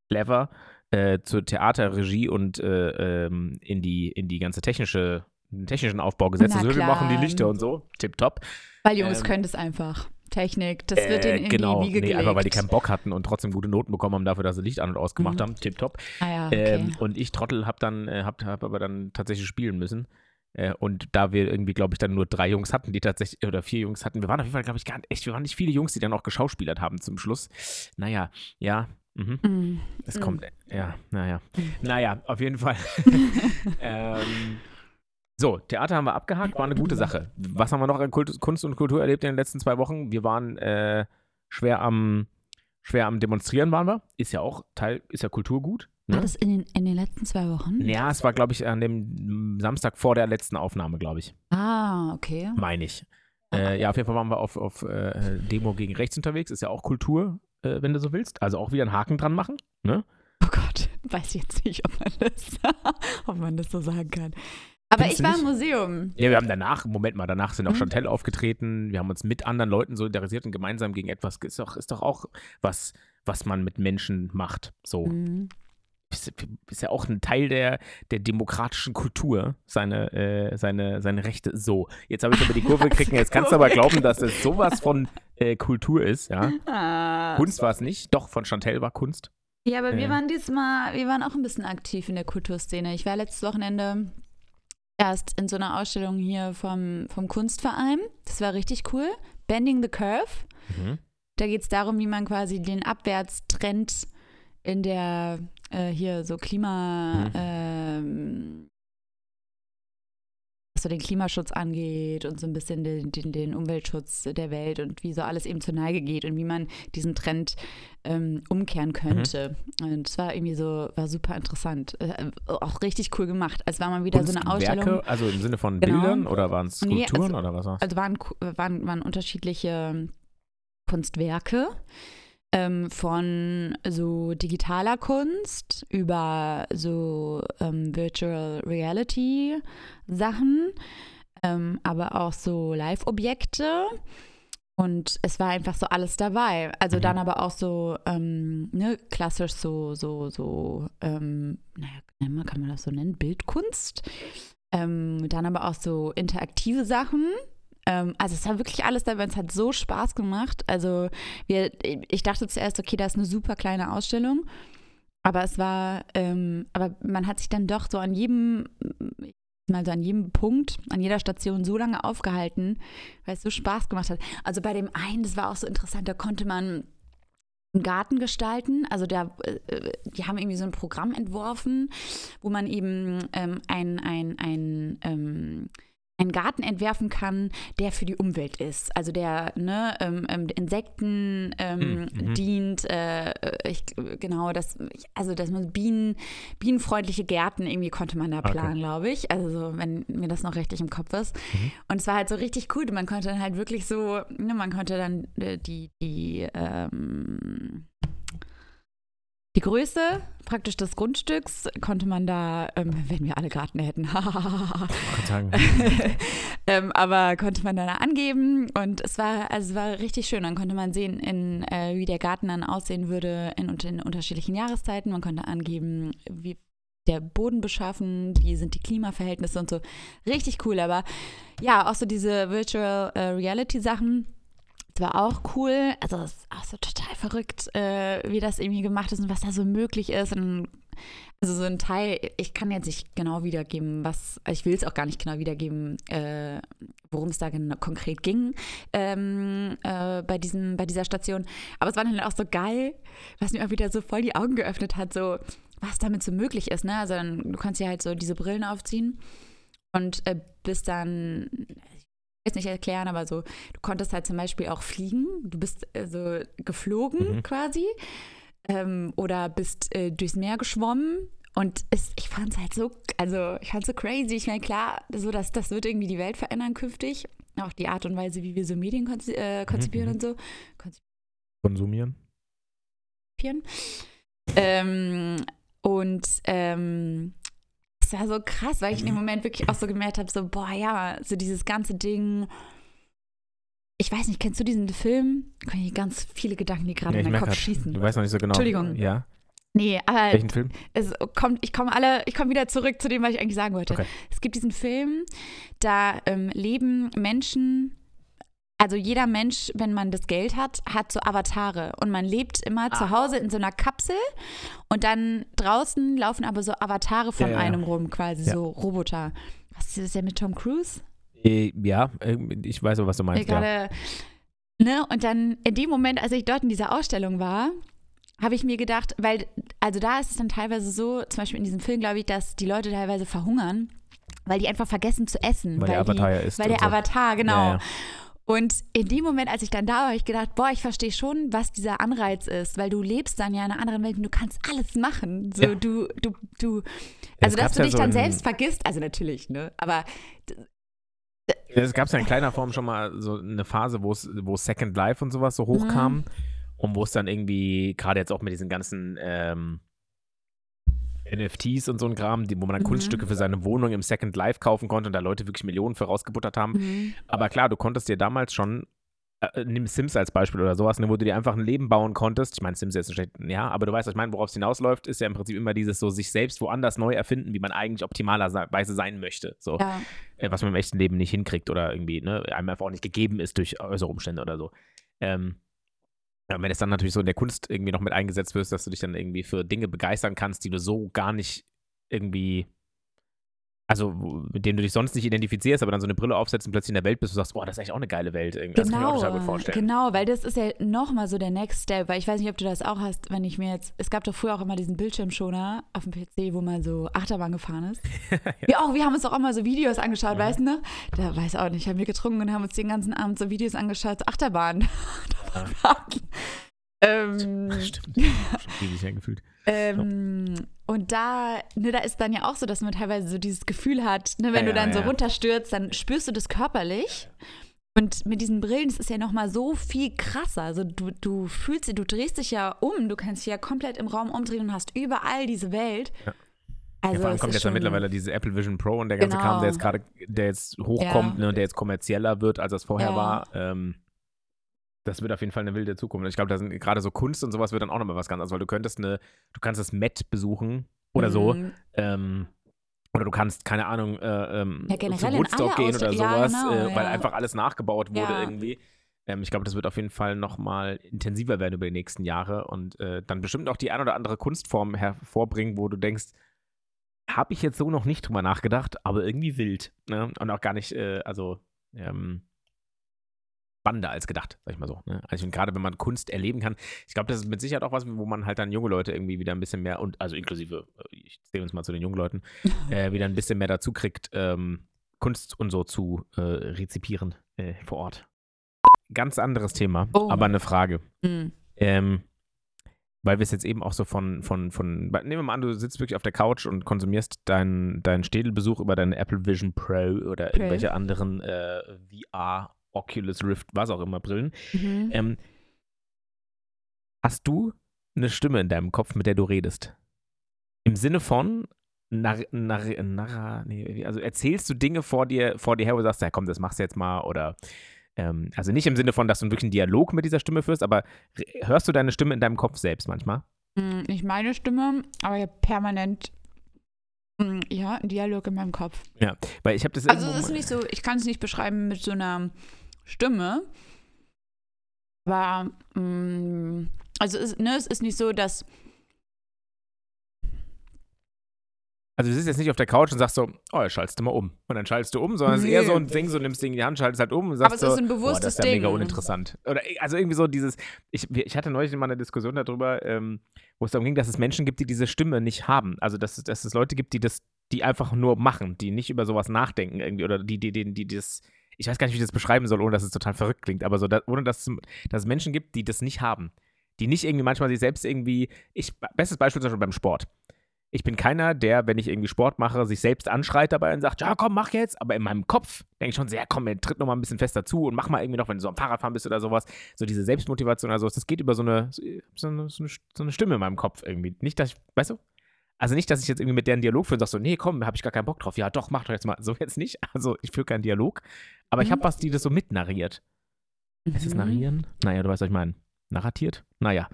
clever äh, zur Theaterregie und äh, ähm, in, die, in die ganze technische, technischen Aufbau gesetzt. Na Also wir machen die Lichter und so, tipptopp. Weil Jungs ähm, können das einfach. Technik, das wird denen in genau, die Wiege nee, gelegt. einfach weil die keinen Bock hatten und trotzdem gute Noten bekommen haben dafür, dass sie Licht an und ausgemacht Mhm. haben, tipptopp. ah, ja, okay. Ähm, und ich Trottel hab dann, äh, hab, hab aber dann tatsächlich spielen müssen. Äh, und da wir irgendwie, glaube ich, dann nur drei Jungs hatten, die tatsächlich, oder vier Jungs hatten, wir waren auf jeden Fall, glaube ich, gar nicht, echt, wir waren nicht viele Jungs, die dann auch geschauspielert haben zum Schluss. Naja, ja, mhm. Mm. Es Mm. kommt, ja, naja. Naja, auf jeden Fall. ähm, so, Theater haben wir abgehakt, war eine gute Sache. Was haben wir noch an Kult, Kunst und Kultur erlebt in den letzten zwei Wochen? Wir waren äh, schwer am schwer am Demonstrieren waren wir. Ist ja auch Teil, ist ja Kulturgut. War Ne? das in den, in den letzten zwei Wochen? Ja, es war, glaube ich, an dem Samstag vor der letzten Aufnahme, glaube ich. Ah, okay. Meine ich. Äh, ja, auf jeden Fall waren wir auf, auf äh, Demo gegen rechts unterwegs. Ist ja auch Kultur, äh, wenn du so willst. Also auch wieder einen Haken dran machen. Ne? Oh Gott, weiß ich jetzt nicht, ob man das, ob man das so sagen kann. Aber Findest ich war im? Museum. Ja, wir haben danach, Moment mal, danach sind auch Mhm. Chantel aufgetreten. Wir haben uns mit anderen Leuten solidarisiert und gemeinsam gegen etwas. Ist doch, ist doch auch was, was man mit Menschen macht. So. Mhm. Ist, ja auch ein Teil der, der demokratischen Kultur, seine, äh, seine, seine Rechte. So, jetzt habe ich aber die Kurve gekriegt. Jetzt kannst du aber glauben, dass es sowas von äh, Kultur ist. Ja? Ah. Kunst war es nicht. Doch, von Chantel war Kunst. Ja, aber wir Ja. waren diesmal, wir waren auch ein bisschen aktiv in der Kulturszene. Ich war letztes Wochenende erst in so einer Ausstellung hier vom, vom Kunstverein. Das war richtig cool. Bending the Curve. Mhm. Da geht es darum, wie man quasi den Abwärtstrend in der äh, hier so Klima, Mhm. ähm, was so den Klimaschutz angeht und so ein bisschen den, den, den Umweltschutz der Welt und wie so alles eben zur Neige geht und wie man diesen Trend ähm, umkehren könnte. Und es war irgendwie so, war super interessant. Äh, auch richtig cool gemacht. Es war mal wieder so eine Ausstellung. Kunstwerke, also im Sinne von Genau. Bildern oder waren es Nee, Skulpturen also- oder was? Also waren, waren, waren unterschiedliche Kunstwerke ähm, von so digitaler Kunst über so ähm, Virtual Reality Sachen, ähm, aber auch so Live-Objekte. Und es war einfach so alles dabei. Also Mhm. dann aber auch so, ähm, ne, klassisch so, so, so, ähm, naja, kann man- das so nennen, Bildkunst. Ähm, dann aber auch so interaktive Sachen. Ähm, also es war wirklich alles dabei, es hat so Spaß gemacht. Also wir, ich dachte zuerst, okay, das ist eine super kleine Ausstellung. Aber es war, ähm, aber man hat sich dann doch so an jedem, mal so an jedem Punkt, an jeder Station so lange aufgehalten, weil es so Spaß gemacht hat. Also bei dem einen, das war auch so interessant, da konnte man einen Garten gestalten. Also da, äh, die haben irgendwie so ein Programm entworfen, wo man eben ähm, ein, ein, ein, ähm, einen Garten entwerfen kann, der für die Umwelt ist. Also der ne, ähm, ähm, Insekten ähm, Hm, mhm. dient, äh, ich, genau, das, also dass man Bienen, bienenfreundliche Gärten irgendwie konnte man da Okay. planen, glaube ich. Also so, wenn mir das noch richtig im Kopf ist. Mhm. Und es war halt so richtig cool. Man konnte dann halt wirklich so, ne, man konnte dann äh, die, die, ähm, die Größe praktisch des Grundstücks konnte man da, ähm, wenn wir alle Garten hätten, ähm, aber konnte man dann angeben und es war, also es war richtig schön. Dann konnte man sehen, in, äh, wie der Garten dann aussehen würde in, in unterschiedlichen Jahreszeiten. Man konnte angeben, wie der Boden beschaffen, wie sind die Klimaverhältnisse und so. Richtig cool, aber ja, auch so diese Virtual äh, Reality Sachen. War auch cool. Also es ist auch so total verrückt, äh, wie das irgendwie gemacht ist und was da so möglich ist. Und also so ein Teil, ich kann jetzt nicht genau wiedergeben, was, ich will es auch gar nicht genau wiedergeben, äh, worum es da genau, konkret ging ähm, äh, bei, diesem, bei dieser Station. Aber es war dann auch so geil, was mir auch wieder so voll die Augen geöffnet hat, so was damit so möglich ist. Ne? Also dann, du kannst dir halt so diese Brillen aufziehen und äh, bist dann, weiß nicht erklären, aber so, du konntest halt zum Beispiel auch fliegen. Du bist äh, so geflogen Mhm. quasi ähm, oder bist äh, durchs Meer geschwommen. Und es, ich fand es halt so, also ich fand es so crazy. Ich meine, klar, so dass das wird irgendwie die Welt verändern künftig. Auch die Art und Weise, wie wir so Medien konzi äh, konzipieren Mhm. und so. konsumieren. Konzipieren. Ähm, und ähm, es war so krass, weil ich in dem Moment wirklich auch so gemerkt habe, so, boah, ja, so dieses ganze Ding. Ich weiß nicht, kennst du diesen Film? Da kann ich ganz viele Gedanken, die gerade Ja, in meinen Kopf grad, schießen. Du weißt noch nicht so genau. Entschuldigung. Ja. Nee, aber Welchen Film? es kommt, ich komme alle, ich komme wieder zurück zu dem, was ich eigentlich sagen wollte. Okay. Es gibt diesen Film, da ähm, leben Menschen also jeder Mensch, wenn man das Geld hat, hat so Avatare und man lebt immer Ah. zu Hause in so einer Kapsel und dann draußen laufen aber so Avatare von Ja, ja, ja. einem rum, quasi Ja. so Roboter. Was ist das ja mit Tom Cruise? Äh, ja, äh, ich weiß aber, was du meinst. Ja. gerade, ne? Und dann in dem Moment, als ich dort in dieser Ausstellung war, habe ich mir gedacht, weil, also da ist es dann teilweise so, zum Beispiel in diesem Film, glaube ich, dass die Leute teilweise verhungern, weil die einfach vergessen zu essen. Weil der die, Avatar ja isst Weil der so. Avatar, genau. Ja, ja. Und in dem Moment, als ich dann da war, habe ich gedacht, boah, ich verstehe schon, was dieser Anreiz ist, weil du lebst dann ja in einer anderen Welt und du kannst alles machen. So, Ja. du, du, du, Es also dass du ja dich so dann selbst vergisst, also natürlich, ne, aber Es gab ja in kleiner Form schon mal so eine Phase, wo es wo Second Life und sowas Mhm. so hochkam und wo es dann irgendwie, gerade jetzt auch mit diesen ganzen ähm, NFTs und so ein Kram, die, wo man dann Mhm. Kunststücke für seine Wohnung im Second Life kaufen konnte und da Leute wirklich Millionen für rausgebuttert haben. mhm. Aber klar, du konntest dir damals schon, äh, nimm Sims als Beispiel oder sowas, ne, wo du dir einfach ein Leben bauen konntest. Ich meine, Sims ist jetzt schlecht, ja, aber du weißt, was ich meine, worauf es hinausläuft, ist ja im Prinzip immer dieses so sich selbst woanders neu erfinden, wie man eigentlich optimalerweise sein möchte. So, ja. äh, was man im echten Leben nicht hinkriegt oder irgendwie, ne, einem einfach auch nicht gegeben ist durch äußere Umstände oder so. Ähm, ja, wenn es dann natürlich so in der Kunst irgendwie noch mit eingesetzt wirst, dass du dich dann irgendwie für Dinge begeistern kannst, die du so gar nicht irgendwie, also mit denen du dich sonst nicht identifizierst, aber dann so eine Brille aufsetzt und plötzlich in der Welt bist und sagst, boah, das ist echt auch eine geile Welt. Irgendwie. Das kann ich mir auch total gut vorstellen. Genau, weil das ist ja nochmal so der Next Step, weil ich weiß nicht, ob du das auch hast, wenn ich mir jetzt, es gab doch früher auch immer diesen Bildschirmschoner auf dem PC, wo man so Achterbahn gefahren ist. Wir auch, wir haben uns doch auch mal so Videos angeschaut, Mhm. weißt du noch? Da weiß auch nicht, haben wir getrunken und haben uns den ganzen Abend so Videos angeschaut, Achterbahn. ähm, Stimmt. Schon ewig hergefühlt. ähm, und da, ne, da ist dann ja auch so, dass man teilweise so dieses Gefühl hat, ne, wenn Ja, du dann ja, so runterstürzt, dann spürst du das körperlich. Und mit diesen Brillen, das ist ja nochmal so viel krasser. Also du, du fühlst, du drehst dich ja um, du kannst dich ja komplett im Raum umdrehen und hast überall diese Welt. Ja. Also ja, vor allem kommt jetzt ja mittlerweile diese Apple Vision Pro und der ganze Genau. Kram, der jetzt gerade, der jetzt hochkommt, Ja. ne, und der jetzt kommerzieller wird, als es vorher war. Ähm, das wird auf jeden Fall eine wilde Zukunft. Ich glaube, da sind gerade so Kunst und sowas wird dann auch nochmal was ganz anderes, weil du könntest eine, du kannst das Met besuchen oder so. Mhm. Ähm, oder du kannst, keine Ahnung, äh, ähm, Ja, zu Woodstock gehen oder Ausstellungen- ja, sowas, genau, äh, weil ja. einfach alles nachgebaut wurde irgendwie. Ähm, ich glaube, das wird auf jeden Fall nochmal intensiver werden über die nächsten Jahre und äh, dann bestimmt auch die ein oder andere Kunstform hervorbringen, wo du denkst, habe ich jetzt so noch nicht drüber nachgedacht, aber irgendwie wild. Ne? Und auch gar nicht, äh, also ähm, spannender als gedacht, sag ich mal so. Ne? Also gerade wenn man Kunst erleben kann, ich glaube, das ist mit Sicherheit auch was, wo man halt dann junge Leute irgendwie wieder ein bisschen mehr und also inklusive, äh, ich zähle uns mal zu den jungen Leuten, äh, wieder ein bisschen mehr dazu kriegt, ähm, Kunst und so zu äh, rezipieren äh, vor Ort. Ganz anderes Thema, Oh. aber eine Frage. Mhm. Ähm, weil wir es jetzt eben auch so von, von, von, nehmen wir mal an, du sitzt wirklich auf der Couch und konsumierst deinen deinen Städelbesuch über deine Apple Vision Pro oder Pro. irgendwelche anderen äh, VR, Oculus Rift, was auch immer, Brillen. Mhm. Ähm, hast du eine Stimme in deinem Kopf, mit der du redest? Im Sinne von, nar, nar, nar, nee, also erzählst du Dinge vor dir, vor dir her, wo du sagst, ja komm, das machst du jetzt mal oder ähm, also nicht im Sinne von, dass du wirklich einen Dialog mit dieser Stimme führst, aber hörst du deine Stimme in deinem Kopf selbst manchmal? Mm, Nicht meine Stimme, aber ja permanent mm, ja, ein Dialog in meinem Kopf. Weil ich habe das Also es ist nicht so, ich kann es nicht beschreiben mit so einer Stimme. Aber mm, also es, ne, es ist nicht so, dass Also du sitzt jetzt nicht auf der Couch und sagst so, oh, ja, schaltest du mal um. Und dann schaltest du um, sondern es ist eher so ein Ding, so nimmst Ding in die Hand, schaltest halt um und sagst so, bewusstes das ist ja mega Ding. uninteressant. Oder also irgendwie so dieses, ich, ich hatte neulich mal eine Diskussion darüber, ähm, wo es darum ging, dass es Menschen gibt, die diese Stimme nicht haben. Also dass, es- dass es Leute gibt, die das, die einfach nur machen, die nicht über sowas nachdenken irgendwie oder die, die, die, die das, ich weiß gar nicht, wie ich das beschreiben soll, ohne dass es total verrückt klingt, aber so, da, ohne dass, es- dass es Menschen gibt, die das nicht haben. Die nicht irgendwie manchmal sich selbst irgendwie, ich, bestes Beispiel zum Beispiel beim Sport. Ich bin keiner, der, wenn ich irgendwie Sport mache, sich selbst anschreit dabei und sagt, ja komm, mach jetzt. Aber in meinem Kopf denke ich schon sehr, komm, ey, tritt noch mal ein bisschen fester zu und mach mal irgendwie noch, wenn du so am Fahrradfahren bist oder sowas. So diese Selbstmotivation oder sowas, das geht über so eine, so eine, so eine, Stimme in meinem Kopf irgendwie. Nicht, dass ich, weißt du? Also nicht, dass ich jetzt irgendwie mit deren Dialog führe und sag so, nee, komm, hab ich gar keinen Bock drauf. Ja, doch, mach doch jetzt mal. So jetzt nicht. Also ich führe keinen Dialog. Aber ich Mhm. habe was, die das so mitnarriert. Ist es Mhm. narrieren? Naja, du weißt, was ich meine. Narratiert? Naja.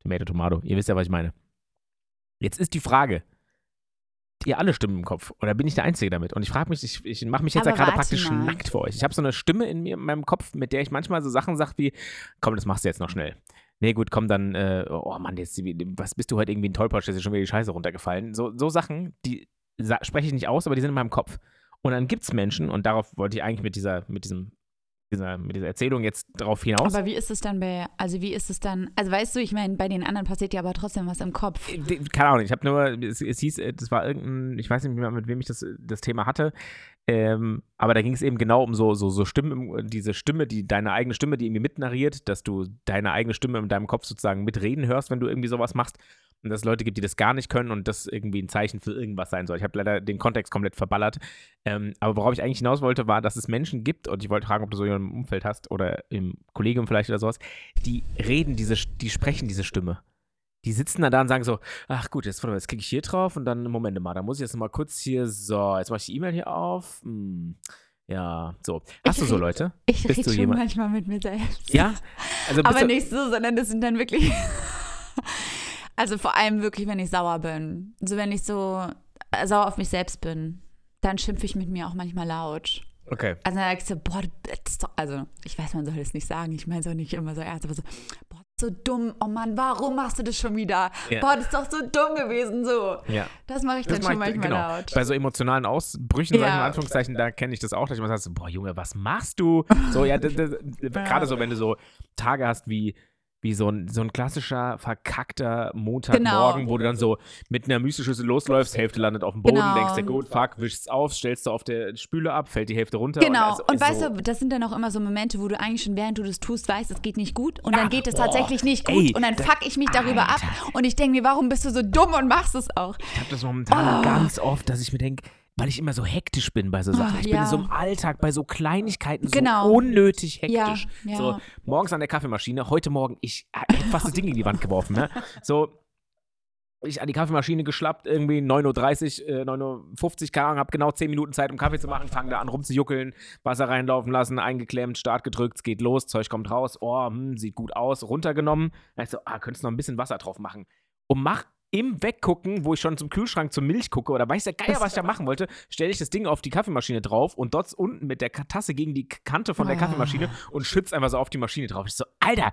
Tomato, Tomato. Ihr wisst ja, was ich meine. Jetzt ist die Frage. ihr alle Stimmen im Kopf? Oder bin ich der Einzige damit? Und ich frage mich, ich, ich mache mich jetzt ja gerade praktisch mal. nackt für euch. Ich habe so eine Stimme in mir, in meinem Kopf, mit der ich manchmal so Sachen sage wie, komm, das machst du jetzt noch schnell. Nee, gut, komm dann, äh, oh Mann, jetzt, was bist du heute irgendwie ein Tollpatsch, ist dir schon wieder die Scheiße runtergefallen. So, so Sachen, die spreche ich nicht aus, aber die sind in meinem Kopf. Und dann gibt es Menschen, und darauf wollte ich eigentlich mit dieser, mit diesem, dieser, mit dieser Erzählung jetzt drauf hinaus. Aber wie ist es dann bei, also wie ist es dann, also weißt du, ich meine, bei den anderen passiert ja aber trotzdem was im Kopf. Äh, Keine Ahnung, ich habe nur, es, es hieß, äh, das war irgendein, ich weiß nicht mehr, mit wem ich das, das Thema hatte, ähm, aber da ging es eben genau um so, so, so Stimmen, im- diese Stimme, die deine eigene Stimme, die irgendwie mitnarriert, dass du deine eigene Stimme in deinem Kopf sozusagen mitreden hörst, wenn du irgendwie sowas machst. Und dass es Leute gibt, die das gar nicht können und das irgendwie ein Zeichen für irgendwas sein soll. Ich habe leider den Kontext komplett verballert. Ähm, aber worauf ich eigentlich hinaus wollte, war, dass es Menschen gibt, und ich wollte fragen, ob du so jemanden im Umfeld hast oder im Kollegium vielleicht oder sowas, die reden diese, die sprechen diese Stimme. Die sitzen dann da und sagen so, ach gut, jetzt, jetzt klicke ich hier drauf und dann, Moment mal, da muss ich jetzt mal kurz hier, so, jetzt mache ich die E-Mail hier auf. Hm, ja, so. Hast Ich du so Leute? Ich rede schon jemand- manchmal mit mir selbst. Ja? Also Aber nicht so, sondern das sind dann wirklich. also vor allem wirklich, wenn ich sauer bin. So wenn ich so äh, sauer auf mich selbst bin, dann schimpfe ich mit mir auch manchmal laut. Okay. Also dann sagst du, boah, du bist doch, also ich weiß, man soll das nicht sagen, ich meine es auch nicht immer so ernst, aber so, boah, so dumm, oh Mann, warum machst du das schon wieder? Ja. Boah, das ist doch so dumm gewesen, so. Ja. Das mache ich Das dann mach schon ich, manchmal genau. laut. Bei so emotionalen Ausbrüchen, sag ich mal in Ja. Anführungszeichen, da kenne ich das auch, dass ich mal sage, boah, Junge, was machst du? So, ja, gerade so, wenn du so Tage hast wie, wie so ein, so ein klassischer, verkackter Montagmorgen, Genau. wo du dann so mit einer Müslischüssel losläufst, Hälfte landet auf dem Boden, Genau. denkst dir, gut, fuck, wischst auf, stellst du auf der Spüle ab, fällt die Hälfte runter. Genau. also- Und weißt so, du, das sind dann auch immer so Momente, wo du eigentlich schon während du das tust, weißt, es geht nicht gut. Und Ja, dann geht es boah, tatsächlich nicht gut. ey, und dann da- fuck ich mich darüber ab. Und ich denke mir, warum bist du so dumm und machst es auch? Ich habe das momentan Oh. ganz oft, dass ich mir denke, weil ich immer so hektisch bin bei so Sachen. Oh, ich ja. bin so im Alltag bei so Kleinigkeiten Genau. so unnötig hektisch. Ja, ja. So morgens an der Kaffeemaschine, heute Morgen, ich hätte fast das Ding in die Wand geworfen. Ne? So, ich an die Kaffeemaschine geschlappt, irgendwie 9.30 Uhr, äh, 9.50 Uhr, keine Ahnung, hab genau 10 Minuten Zeit, um Kaffee zu machen, fange da an rumzujuckeln, Wasser reinlaufen lassen, eingeklemmt, Start gedrückt, es geht los, Zeug kommt raus, oh, hm, sieht gut aus, runtergenommen. Dann ich so, ah, könntest noch ein bisschen Wasser drauf machen. Und mach im Weggucken, wo ich schon zum Kühlschrank zur Milch gucke oder weiß der Geier, was ich da machen wollte, stelle ich das Ding auf die Kaffeemaschine drauf und dort unten mit der Tasse gegen die Kante von der Ah. Kaffeemaschine und schütze einfach so auf die Maschine drauf. Ich so, Alter,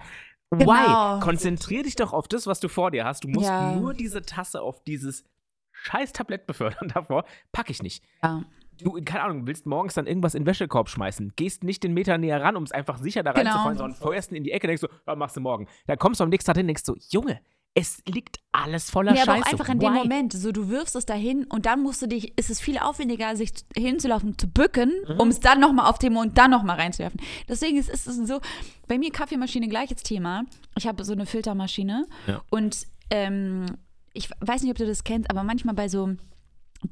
Genau. why? Konzentrier dich doch auf das, was du vor dir hast. Du musst Ja. nur diese Tasse auf dieses scheiß Tablett befördern davor. Pack ich nicht. Ja. Du, keine Ahnung, willst morgens dann irgendwas in den Wäschekorb schmeißen, gehst nicht den Meter näher ran, um es einfach sicher da Genau. reinzufallen, sondern feuerst ihn in die Ecke, denkst du, ja, machst du morgen. Dann kommst du am nächsten Tag hin, denkst du, Junge, es liegt alles voller aber Scheiße. auch einfach in dem Why? Moment, so du wirfst es dahin und dann musst du dich, ist es viel aufwendiger, sich zu- hinzulaufen, zu bücken, Mhm. um es dann nochmal auf den und dann nochmal reinzuwerfen. Deswegen ist es so, bei mir Kaffeemaschine gleiches Thema. Ich habe so eine Filtermaschine Ja. und ähm, ich weiß nicht, ob du das kennst, aber manchmal bei so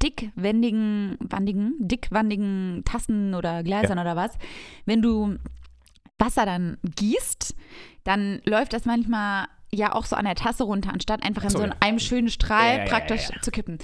dickwendigen, wandigen, dickwandigen Tassen oder Gläsern oder was, wenn du Wasser dann gießt, dann läuft das manchmal ja auch so an der Tasse runter, anstatt einfach in so, so ja. einem schönen Strahl Ja, praktisch zu kippen.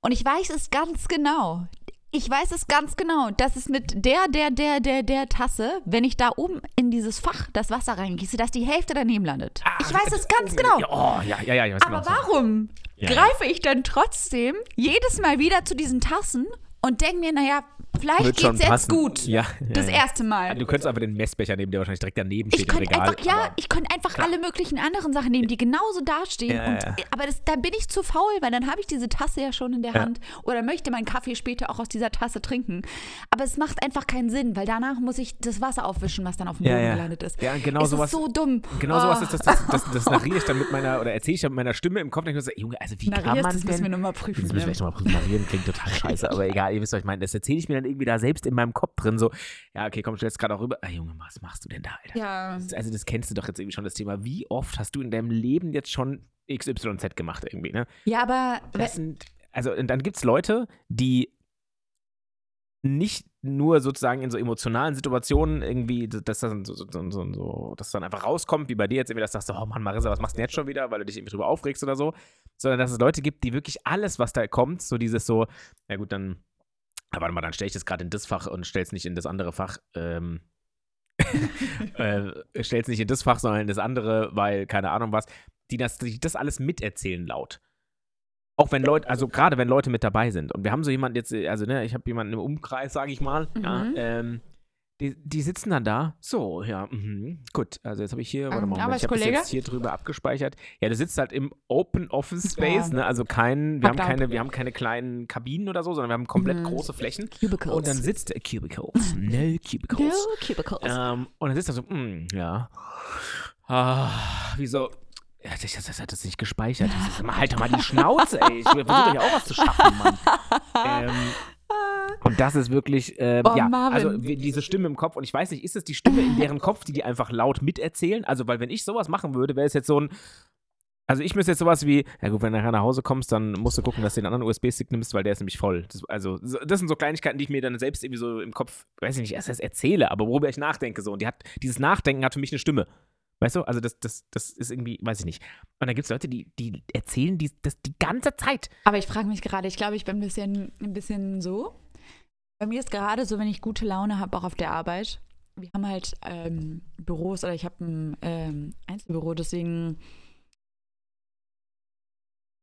Und ich weiß es ganz genau. Ich weiß es ganz genau, dass es mit der, der, der, der, der Tasse, wenn ich da oben in dieses Fach das Wasser reingieße, dass die Hälfte daneben landet. Ah, ich weiß es ganz genau. Oh, ja, ja, ja. Ich weiß Aber warum ja. greife ich dann trotzdem jedes Mal wieder zu diesen Tassen und denke mir, naja, vielleicht Wird schon geht's jetzt passen. gut. Ja, ja, Das ja. erste Mal. Du könntest einfach den Messbecher nehmen, der wahrscheinlich direkt daneben steht Ich im Regal. einfach, ja, ich könnte einfach alle möglichen anderen Sachen nehmen, die genauso dastehen. Und, ja. Aber das, da bin ich zu faul, weil dann habe ich diese Tasse ja schon in der. Hand oder möchte meinen Kaffee später auch aus dieser Tasse trinken. Aber es macht einfach keinen Sinn, weil danach muss ich das Wasser aufwischen, was dann auf dem Boden gelandet ist. Ja, genau es sowas- ist so dumm. Genau sowas Oh. ist das, das, das, das narriere ich dann mit meiner, oder erzähle ich dann mit meiner Stimme im Kopf, denke ich so, Junge, also wie kann Narrierst, man das müssen denn wir nochmal prüfen. Das müssen wir echt mal prüfen. Marieren klingt total scheiße, aber egal, ihr wisst, was ich meine. Das erzähle ich mir dann irgendwie da selbst in meinem Kopf drin. So, ja, okay, komm, stellst gerade auch rüber. Ah, Junge, was machst du denn da, Alter? ja. Das- Also, das kennst du doch jetzt irgendwie schon, das Thema. Wie oft hast du in deinem Leben jetzt schon XYZ gemacht, irgendwie, ne? ja, aber Das sind, also, und dann gibt es Leute, die nicht nur sozusagen in so emotionalen Situationen irgendwie, dass das dann, so, so, so, so, so, dass dann einfach rauskommt, wie bei dir jetzt irgendwie, dass du sagst, oh Mann, Marissa, was machst du denn jetzt schon wieder, weil du dich irgendwie drüber aufregst oder so, sondern dass es Leute gibt, die wirklich alles, was da kommt, so dieses so, ja gut, dann, aber warte mal, dann stelle ich das gerade in das Fach und stelle es nicht in das andere Fach, ähm, äh, stell's nicht in das Fach, sondern in das andere, weil keine Ahnung was, die das, die das alles miterzählen laut. Auch wenn Leute, also gerade wenn Leute mit dabei sind. Und wir haben so jemanden jetzt, also ne, ich habe jemanden im Umkreis, sage ich mal, ja, Mhm. ähm, die, die sitzen dann da. So, ja, mhm. gut. Also jetzt habe ich hier, warte Ähm, mal, Moment, ich habe das jetzt hier drüber abgespeichert. Ja, du sitzt halt im Open Office Space, Ja. ne? Also kein, wir haben Hab keine, Dank. wir haben keine kleinen Kabinen oder so, sondern wir haben komplett Mhm. große Flächen. Cubicles. Und dann sitzt äh, Cubicles. No Cubicles. No Cubicles. Ähm, und dann sitzt er so, mm, ja. Ah, wieso? Ja, das, das, das hat das nicht gespeichert. Ich so, halt doch mal die Schnauze, ey. Ich versuche hier auch was zu schaffen, Mann. ähm, und das ist wirklich, ähm, Oh, ja, Marvin. also diese Stimme im Kopf. Und ich weiß nicht, ist es die Stimme in deren Kopf, die die einfach laut miterzählen? Also, weil wenn ich sowas machen würde, wäre es jetzt so ein, also ich müsste jetzt sowas wie, ja gut, wenn du nachher nach Hause kommst, dann musst du gucken, dass du den anderen USB-Stick nimmst, weil der ist nämlich voll. Das, also so- das sind so Kleinigkeiten, die ich mir dann selbst irgendwie so im Kopf, weiß ich nicht, erst erst erzähle, aber worüber ich nachdenke so. Und die hat, dieses Nachdenken hat für mich eine Stimme. Weißt du? Also das, das, das ist irgendwie, weiß ich nicht. Und dann gibt es Leute, die, die erzählen die, das die ganze Zeit. Aber ich frage mich gerade, ich glaube, ich bin ein bisschen, ein bisschen so. Bei mir ist gerade so, wenn ich gute Laune habe, auch auf der Arbeit. Wir haben halt ähm, Büros oder ich habe ein ähm, Einzelbüro, deswegen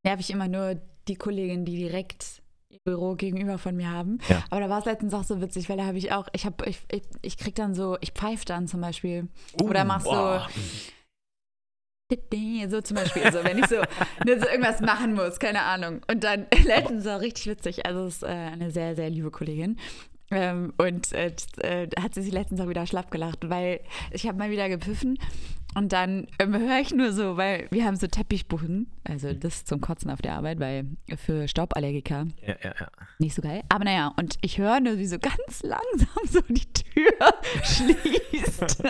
nerv ich immer nur die Kollegin, die direkt ihr Büro gegenüber von mir haben. Ja. Aber da war es letztens auch so witzig, weil da habe ich auch, ich habe, ich, ich, ich krieg dann so, ich pfeife dann zum Beispiel. Oder machst so-. So zum Beispiel, so wenn ich so, ne, so irgendwas machen muss, keine Ahnung. Und dann letztens war richtig witzig. Also es ist äh, eine sehr, sehr liebe Kollegin. Ähm, und äh, äh, hat sie sich letztens auch wieder schlapp gelacht, weil ich habe mal wieder gepfiffen und dann ähm, höre ich nur so, weil wir haben so Teppichbuchen, also das zum Kotzen auf der Arbeit, weil für Stauballergiker Ja, ja, ja. nicht so geil. Aber naja, und ich höre nur, wie so ganz langsam so die Tür schließt.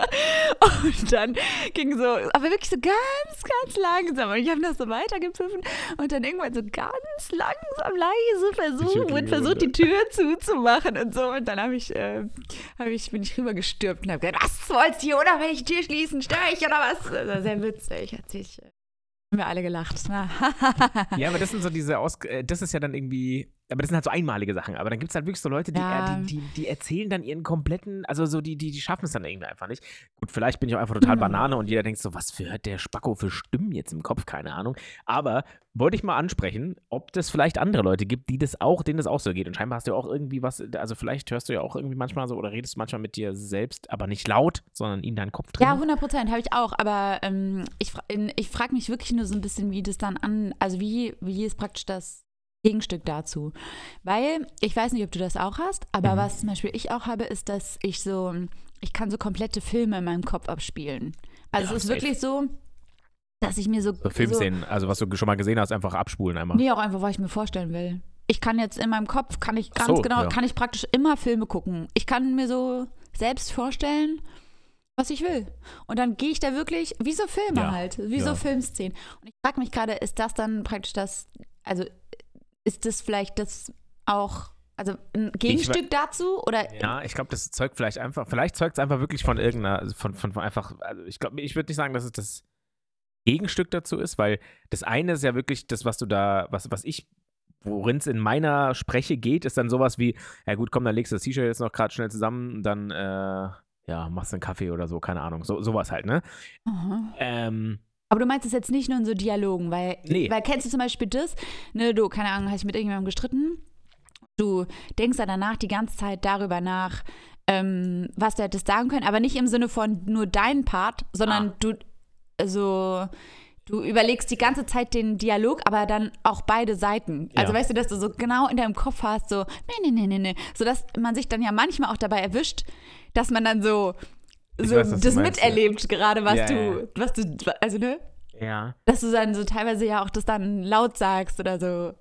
und dann ging so, aber wirklich so ganz, ganz langsam. Und ich habe noch so weitergepfiffen und dann irgendwann so ganz langsam, leise versucht und versucht, die. Tür zuzumachen und so. Und dann habe ich, äh, hab ich, bin ich rübergestürmt und habe gesagt, was wolltest du hier die Tür schließen? Störe ich oder was? Das war sehr witzig. Hat sich, äh, haben wir alle gelacht. Ja, aber das sind so diese Aus äh, das ist ja dann irgendwie, aber das sind halt so einmalige Sachen. Aber dann gibt es halt wirklich so Leute, die, Ja. äh, die, die, die erzählen dann ihren kompletten, also so, die, die, die schaffen es dann irgendwie einfach nicht. Gut, vielleicht bin ich auch einfach total Mhm. Banane und jeder denkt so, was für hat der Spacko für Stimmen jetzt im Kopf, keine Ahnung. Aber wollte ich mal ansprechen, ob das vielleicht andere Leute gibt, die das auch, denen das auch so geht. Und scheinbar hast du ja auch irgendwie was, also vielleicht hörst du ja auch irgendwie manchmal so oder redest manchmal mit dir selbst, aber nicht laut, sondern in deinen Kopf drin. Ja, 100 Prozent habe ich auch. Aber ähm, ich, ich frage mich wirklich nur so ein bisschen, wie das dann an, also wie, wie ist praktisch das Gegenstück dazu? Weil ich weiß nicht, ob du das auch hast, aber Mhm. was zum Beispiel ich auch habe, ist, dass ich so, ich kann so komplette Filme in meinem Kopf abspielen. Also Ja, es ist safe. wirklich so, dass ich mir so, so Filmszenen, also was du schon mal gesehen hast, einfach abspulen einmal. Nee, auch einfach, was ich mir vorstellen will. Ich kann jetzt in meinem Kopf, kann ich ganz so, genau, ja. kann ich praktisch immer Filme gucken. Ich kann mir so selbst vorstellen, was ich will. Und dann gehe ich da wirklich, wie so Filme Ja, halt, wie so Filmszenen. Und ich frage mich gerade, ist das dann praktisch das, also ist das vielleicht das auch, also ein Gegenstück dazu? Oder Ja, ich glaube, das zeugt vielleicht einfach, vielleicht zeugt es einfach wirklich von irgendeiner, also von, von, von einfach, also ich glaube, ich würde nicht sagen, dass es das Gegenstück dazu ist, weil das eine ist ja wirklich das, was du da, was, was ich, worin es in meiner Spreche geht, ist dann sowas wie, ja gut, komm, dann legst du das T-Shirt jetzt noch gerade schnell zusammen, dann, äh, ja, machst einen Kaffee oder so, keine Ahnung, so, sowas halt, ne? Aha. Ähm, Aber du meinst es jetzt nicht nur in so Dialogen, weil, Nee. weil kennst du zum Beispiel das, ne, du, keine Ahnung, hast dich mit irgendjemandem gestritten, du denkst dann danach die ganze Zeit darüber nach, ähm, was du hättest sagen können, aber nicht im Sinne von nur deinen Part, sondern Ah. du, also, du überlegst die ganze Zeit den Dialog, aber dann auch beide Seiten. Also Ja. weißt du, dass du so genau in deinem Kopf hast, so, nee, nee, nee, nee, nee, sodass man sich dann ja manchmal auch dabei erwischt, dass man dann so, so weiß, das meinst, ja. miterlebt, gerade was Ja, du, ja. was du, also ne? ja. Dass du dann so teilweise ja auch das dann laut sagst oder so.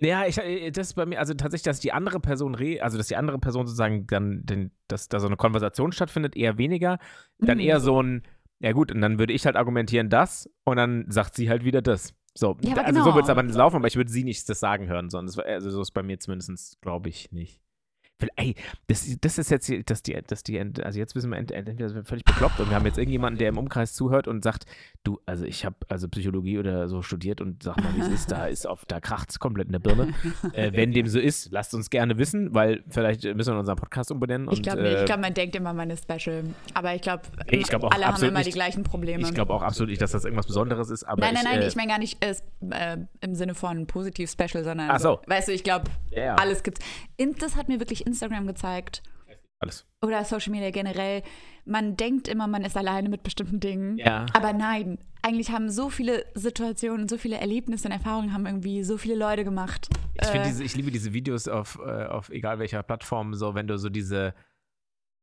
Ja, ich, äh, das ist bei mir, also tatsächlich, dass die andere Person, re also dass die andere Person sozusagen dann, den, dass da so eine Konversation stattfindet, eher weniger. Dann Mhm. eher so ein, ja gut, und dann würde ich halt argumentieren das und dann sagt sie halt wieder das. So, Ja, also so genau. wird es aber nicht laufen, aber ich würde sie nicht das sagen hören, sondern das also so ist bei mir zumindest, glaube ich, nicht. Ey, das, das ist jetzt, dass die, dass die, also jetzt wissen wir, ent- entweder sind wir völlig bekloppt und wir haben jetzt irgendjemanden, der im Umkreis zuhört und sagt, du, also ich habe also Psychologie oder so studiert und sag mal, wie es ist, da ist auf, da kracht's komplett in der Birne. äh, wenn dem so ist, lasst uns gerne wissen, weil vielleicht müssen wir unseren Podcast umbenennen. Ich glaube nicht. äh, Ich glaube, man denkt immer, man ist special. Aber ich glaube, ich glaub alle haben immer die nicht. gleichen Probleme. Ich glaube auch absolut nicht, dass das irgendwas Besonderes ist, aber nein, nein, nein, äh, ich meine gar nicht äh, äh, im Sinne von positiv special, sondern so. weißt du, ich glaube, ja. alles gibt's. Das hat mir wirklich Instagram gezeigt alles. oder Social Media generell. Man denkt immer, man ist alleine mit bestimmten Dingen. Ja. Aber nein, eigentlich haben so viele Situationen, so viele Erlebnisse und Erfahrungen haben irgendwie so viele Leute gemacht. Ich, finde Äh, diese, ich liebe diese Videos auf, äh, auf egal welcher Plattform, so wenn du so diese.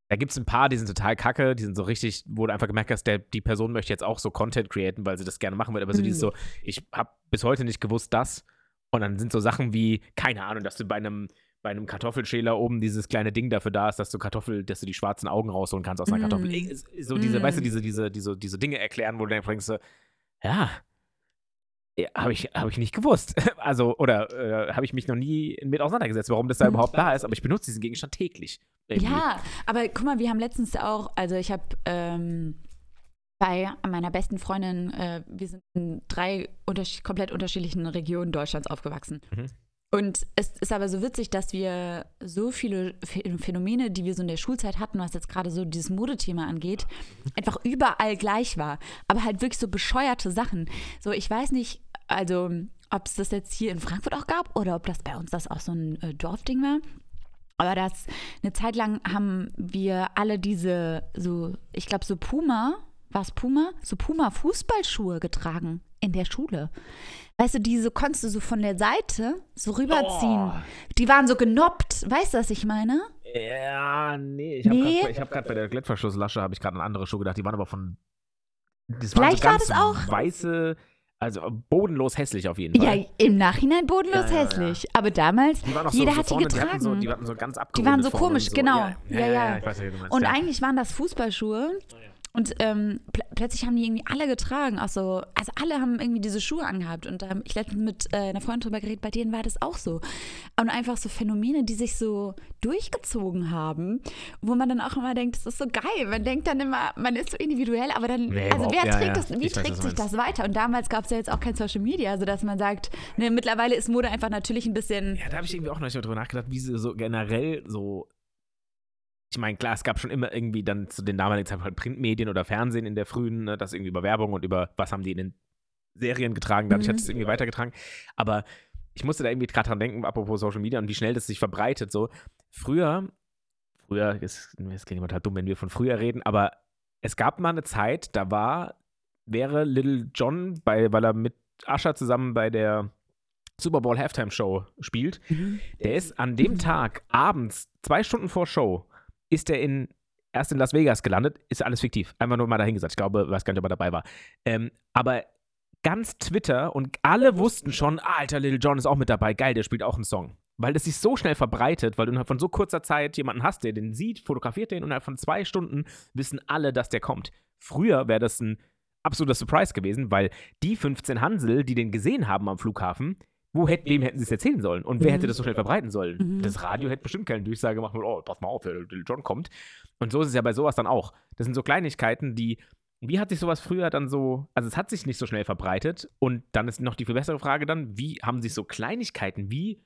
Da gibt es ein paar, die sind total kacke, die sind so richtig, wo du einfach gemerkt hast, der, die Person möchte jetzt auch so Content createn, weil sie das gerne machen will. Aber so Mhm. dieses so, ich habe bis heute nicht gewusst, das. Und dann sind so Sachen wie, keine Ahnung, dass du bei einem, bei einem Kartoffelschäler oben dieses kleine Ding dafür da ist, dass du Kartoffel, dass du die schwarzen Augen rausholen kannst aus einer Mm. Kartoffel. So diese, Mm. weißt du, diese, diese, diese, diese Dinge erklären, wo du dann denkst, ja, ja, habe ich, hab ich nicht gewusst. Also, oder äh, habe ich mich noch nie mit auseinandergesetzt, warum das da Mhm. überhaupt da ist, aber ich benutze diesen Gegenstand täglich. Irgendwie. Ja, aber guck mal, wir haben letztens auch, also ich habe ähm, bei meiner besten Freundin, äh, wir sind in drei unterschied komplett unterschiedlichen Regionen Deutschlands aufgewachsen. Mhm. Und es ist aber so witzig, dass wir so viele Ph- Phänomene, die wir so in der Schulzeit hatten, was jetzt gerade so dieses Modethema angeht, einfach überall gleich war. Aber halt wirklich so bescheuerte Sachen. So, ich weiß nicht, also ob es das jetzt hier in Frankfurt auch gab oder ob das bei uns das auch so ein äh, Dorfding war. Aber das eine Zeit lang haben wir alle diese so, ich glaube so Puma, war es Puma? So Puma Fußballschuhe getragen in der Schule. Weißt du, diese konntest du so von der Seite so rüberziehen. Oh. Die waren so genoppt. Weißt du, was ich meine? Ja, nee. Ich habe Nee? gerade hab grad bei der Klettverschlusslasche habe ich gerade an andere Schuhe gedacht. Die waren aber von. Das waren Vielleicht so war das auch- Weiße, also bodenlos hässlich auf jeden Fall. Ja, im Nachhinein bodenlos Ja, ja, ja. hässlich. Aber damals, Die waren jeder so, so hat die vorne, getragen. Die so, die hatten so ganz Die abgerundet waren so komisch, genau. Ja, ja, Ja, ja, ja. weiß, was. Und ja. eigentlich waren das Fußballschuhe. Und ähm, pl plötzlich haben die irgendwie alle getragen. Auch so, also alle haben irgendwie diese Schuhe angehabt. Und da hab ich letztens mit äh, einer Freundin drüber geredet, bei denen war das auch so. Und einfach so Phänomene, die sich so durchgezogen haben, wo man dann auch immer denkt, das ist so geil. Man denkt dann immer, man ist so individuell, aber dann, Nee, also wer ja, trägt ja. das, wie Ich weiß, trägt du sich das weiter? Und damals gab es ja jetzt auch kein Social Media, sodass man sagt, ne, mittlerweile ist Mode einfach natürlich ein bisschen. Ja, da habe ich irgendwie auch noch nicht drüber nachgedacht, wie sie so generell so. Ich meine, klar, es gab schon immer irgendwie dann zu den damaligen Zeiten halt Printmedien oder Fernsehen in der frühen, ne, das irgendwie über Werbung und über was haben die in den Serien getragen, dadurch Mhm. hat es irgendwie weitergetragen. Aber ich musste da irgendwie gerade dran denken, apropos Social Media und wie schnell das sich verbreitet. So, früher, früher, ist, es klingt immer total dumm, wenn wir von früher reden, aber es gab mal eine Zeit, da war, wäre Little John, bei, weil er mit Usher zusammen bei der Super Bowl Halftime Show spielt, der ist an dem Tag abends, zwei Stunden vor Show, ist er in, erst in Las Vegas gelandet. Ist alles fiktiv. Einfach nur mal dahingesagt. Ich glaube, weiß gar nicht, ob er dabei war. Ähm, aber ganz Twitter und alle wussten schon, Alter, Little John ist auch mit dabei. Geil, der spielt auch einen Song. Weil das sich so schnell verbreitet, weil du innerhalb von so kurzer Zeit jemanden hast, der den sieht, fotografiert den und innerhalb von zwei Stunden wissen alle, dass der kommt. Früher wäre das ein absoluter Surprise gewesen, weil die 15 Hansel, die den gesehen haben am Flughafen, wo hätten, wem hätten sie es erzählen sollen? Und wer Mhm. hätte das so schnell verbreiten sollen? Mhm. Das Radio hätte bestimmt keine Durchsage gemacht, mit, oh, pass mal auf, der Little John kommt. Und so ist es ja bei sowas dann auch. Das sind so Kleinigkeiten, die. Wie hat sich sowas früher dann so, also es hat sich nicht so schnell verbreitet und dann ist noch die viel bessere Frage dann, wie haben sich so Kleinigkeiten wie,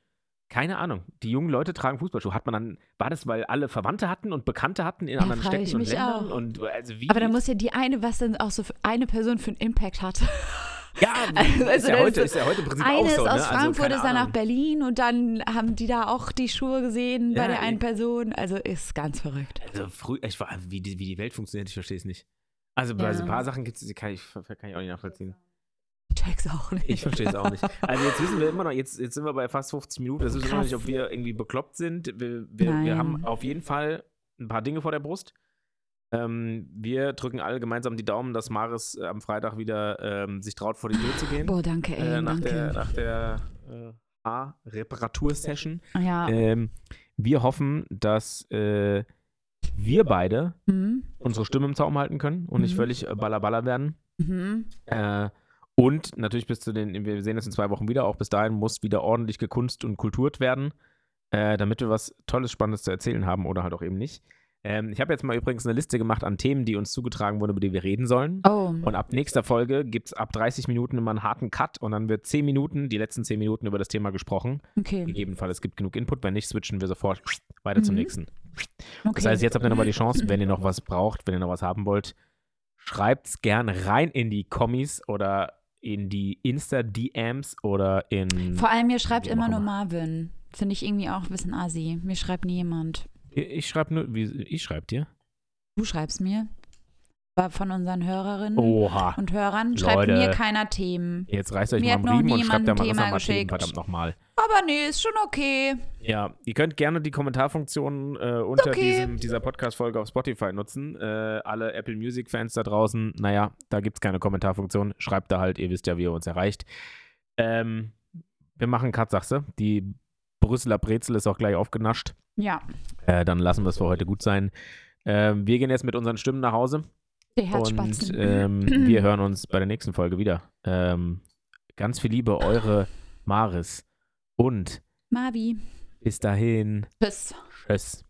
keine Ahnung, die jungen Leute tragen Fußballschuhe, hat man dann, war das, weil alle Verwandte hatten und Bekannte hatten in Ja, anderen Städten ich und mich Ländern auch. und also Aber da muss ja die eine, was dann auch so für eine Person für einen Impact hat. ja, Also, ist, ja heute, ist ja heute im Prinzip Eine auch ist so, aus ne? Also, Frankfurt, keine ist dann nach. Berlin und dann haben die da auch die Schuhe gesehen bei Ja, der einen Person. Also ist ganz verrückt. Also früh, ich war, wie die, wie die Welt funktioniert, ich verstehe es nicht. Also bei so ein Ja. paar Sachen gibt es, die kann ich, kann ich auch nicht nachvollziehen. Ich check's auch nicht. Ich verstehe es auch nicht. Also jetzt wissen wir immer noch, jetzt, jetzt sind wir bei fast 50 Minuten, das wissen wir noch nicht, ob wir irgendwie bekloppt sind. Wir, wir, wir haben auf jeden Fall ein paar Dinge vor der Brust. Ähm, wir drücken alle gemeinsam die Daumen, dass Maris äh, am Freitag wieder ähm, sich traut, vor die Tür zu gehen. Boah, danke, ey, äh, nach danke. der, nach der äh, A-Reparatursession. ja. Ähm, wir hoffen, dass äh, wir beide mhm. unsere Stimme im Zaum halten können und nicht Mhm. völlig äh, ballerballer werden. Mhm. Äh, und natürlich bis zu den, wir sehen das in zwei Wochen wieder, auch bis dahin muss wieder ordentlich gekunst und kulturt werden. äh, damit wir was Tolles, Spannendes zu erzählen haben oder halt auch eben nicht. Ähm, ich habe jetzt mal übrigens eine Liste gemacht an Themen, die uns zugetragen wurden, über die wir reden sollen. Oh. Und ab nächster Folge gibt es ab 30 Minuten immer einen harten Cut und dann wird 10 Minuten, die letzten 10 Minuten über das Thema gesprochen. Okay. Gegebenenfalls es gibt genug Input, wenn nicht, switchen wir sofort weiter zum Mhm. nächsten. okay. Das heißt, jetzt habt ihr nochmal die Chance, wenn ihr noch was braucht, wenn ihr noch was haben wollt, schreibt es gern rein in die Kommis oder in die Insta-DMs oder in. Vor allem, mir schreibt immer nur. Marvin. Finde ich irgendwie auch ein bisschen assi. Mir schreibt nie jemand. Ich, schreibe nur, wie, ich schreibe dir. Du schreibst mir. Aber von unseren Hörerinnen Oha. und Hörern schreibt Leute. mir keiner Themen. Jetzt reißt euch Mir mal am Riemen und schreibt da mal Thema mal Themen, verdammt nochmal. Aber nee, ist schon okay. Ja, ihr könnt gerne die Kommentarfunktion äh, unter Okay. diesem, dieser Podcast-Folge auf Spotify nutzen. Äh, alle Apple Music-Fans da draußen, naja, da gibt es keine Kommentarfunktion. Schreibt da halt, ihr wisst ja, wie ihr uns erreicht. Ähm, wir machen Cut, sagst du. Die Brüsseler Brezel ist auch gleich aufgenascht. Ja, Äh, dann lassen wir es für heute gut sein. Ähm, wir gehen jetzt mit unseren Stimmen nach Hause der und Herzspatzen. ähm, wir hören uns bei der nächsten Folge wieder. Ähm, ganz viel Liebe, eure Maris. Und Mavi. bis dahin, Tschüss. tschüss.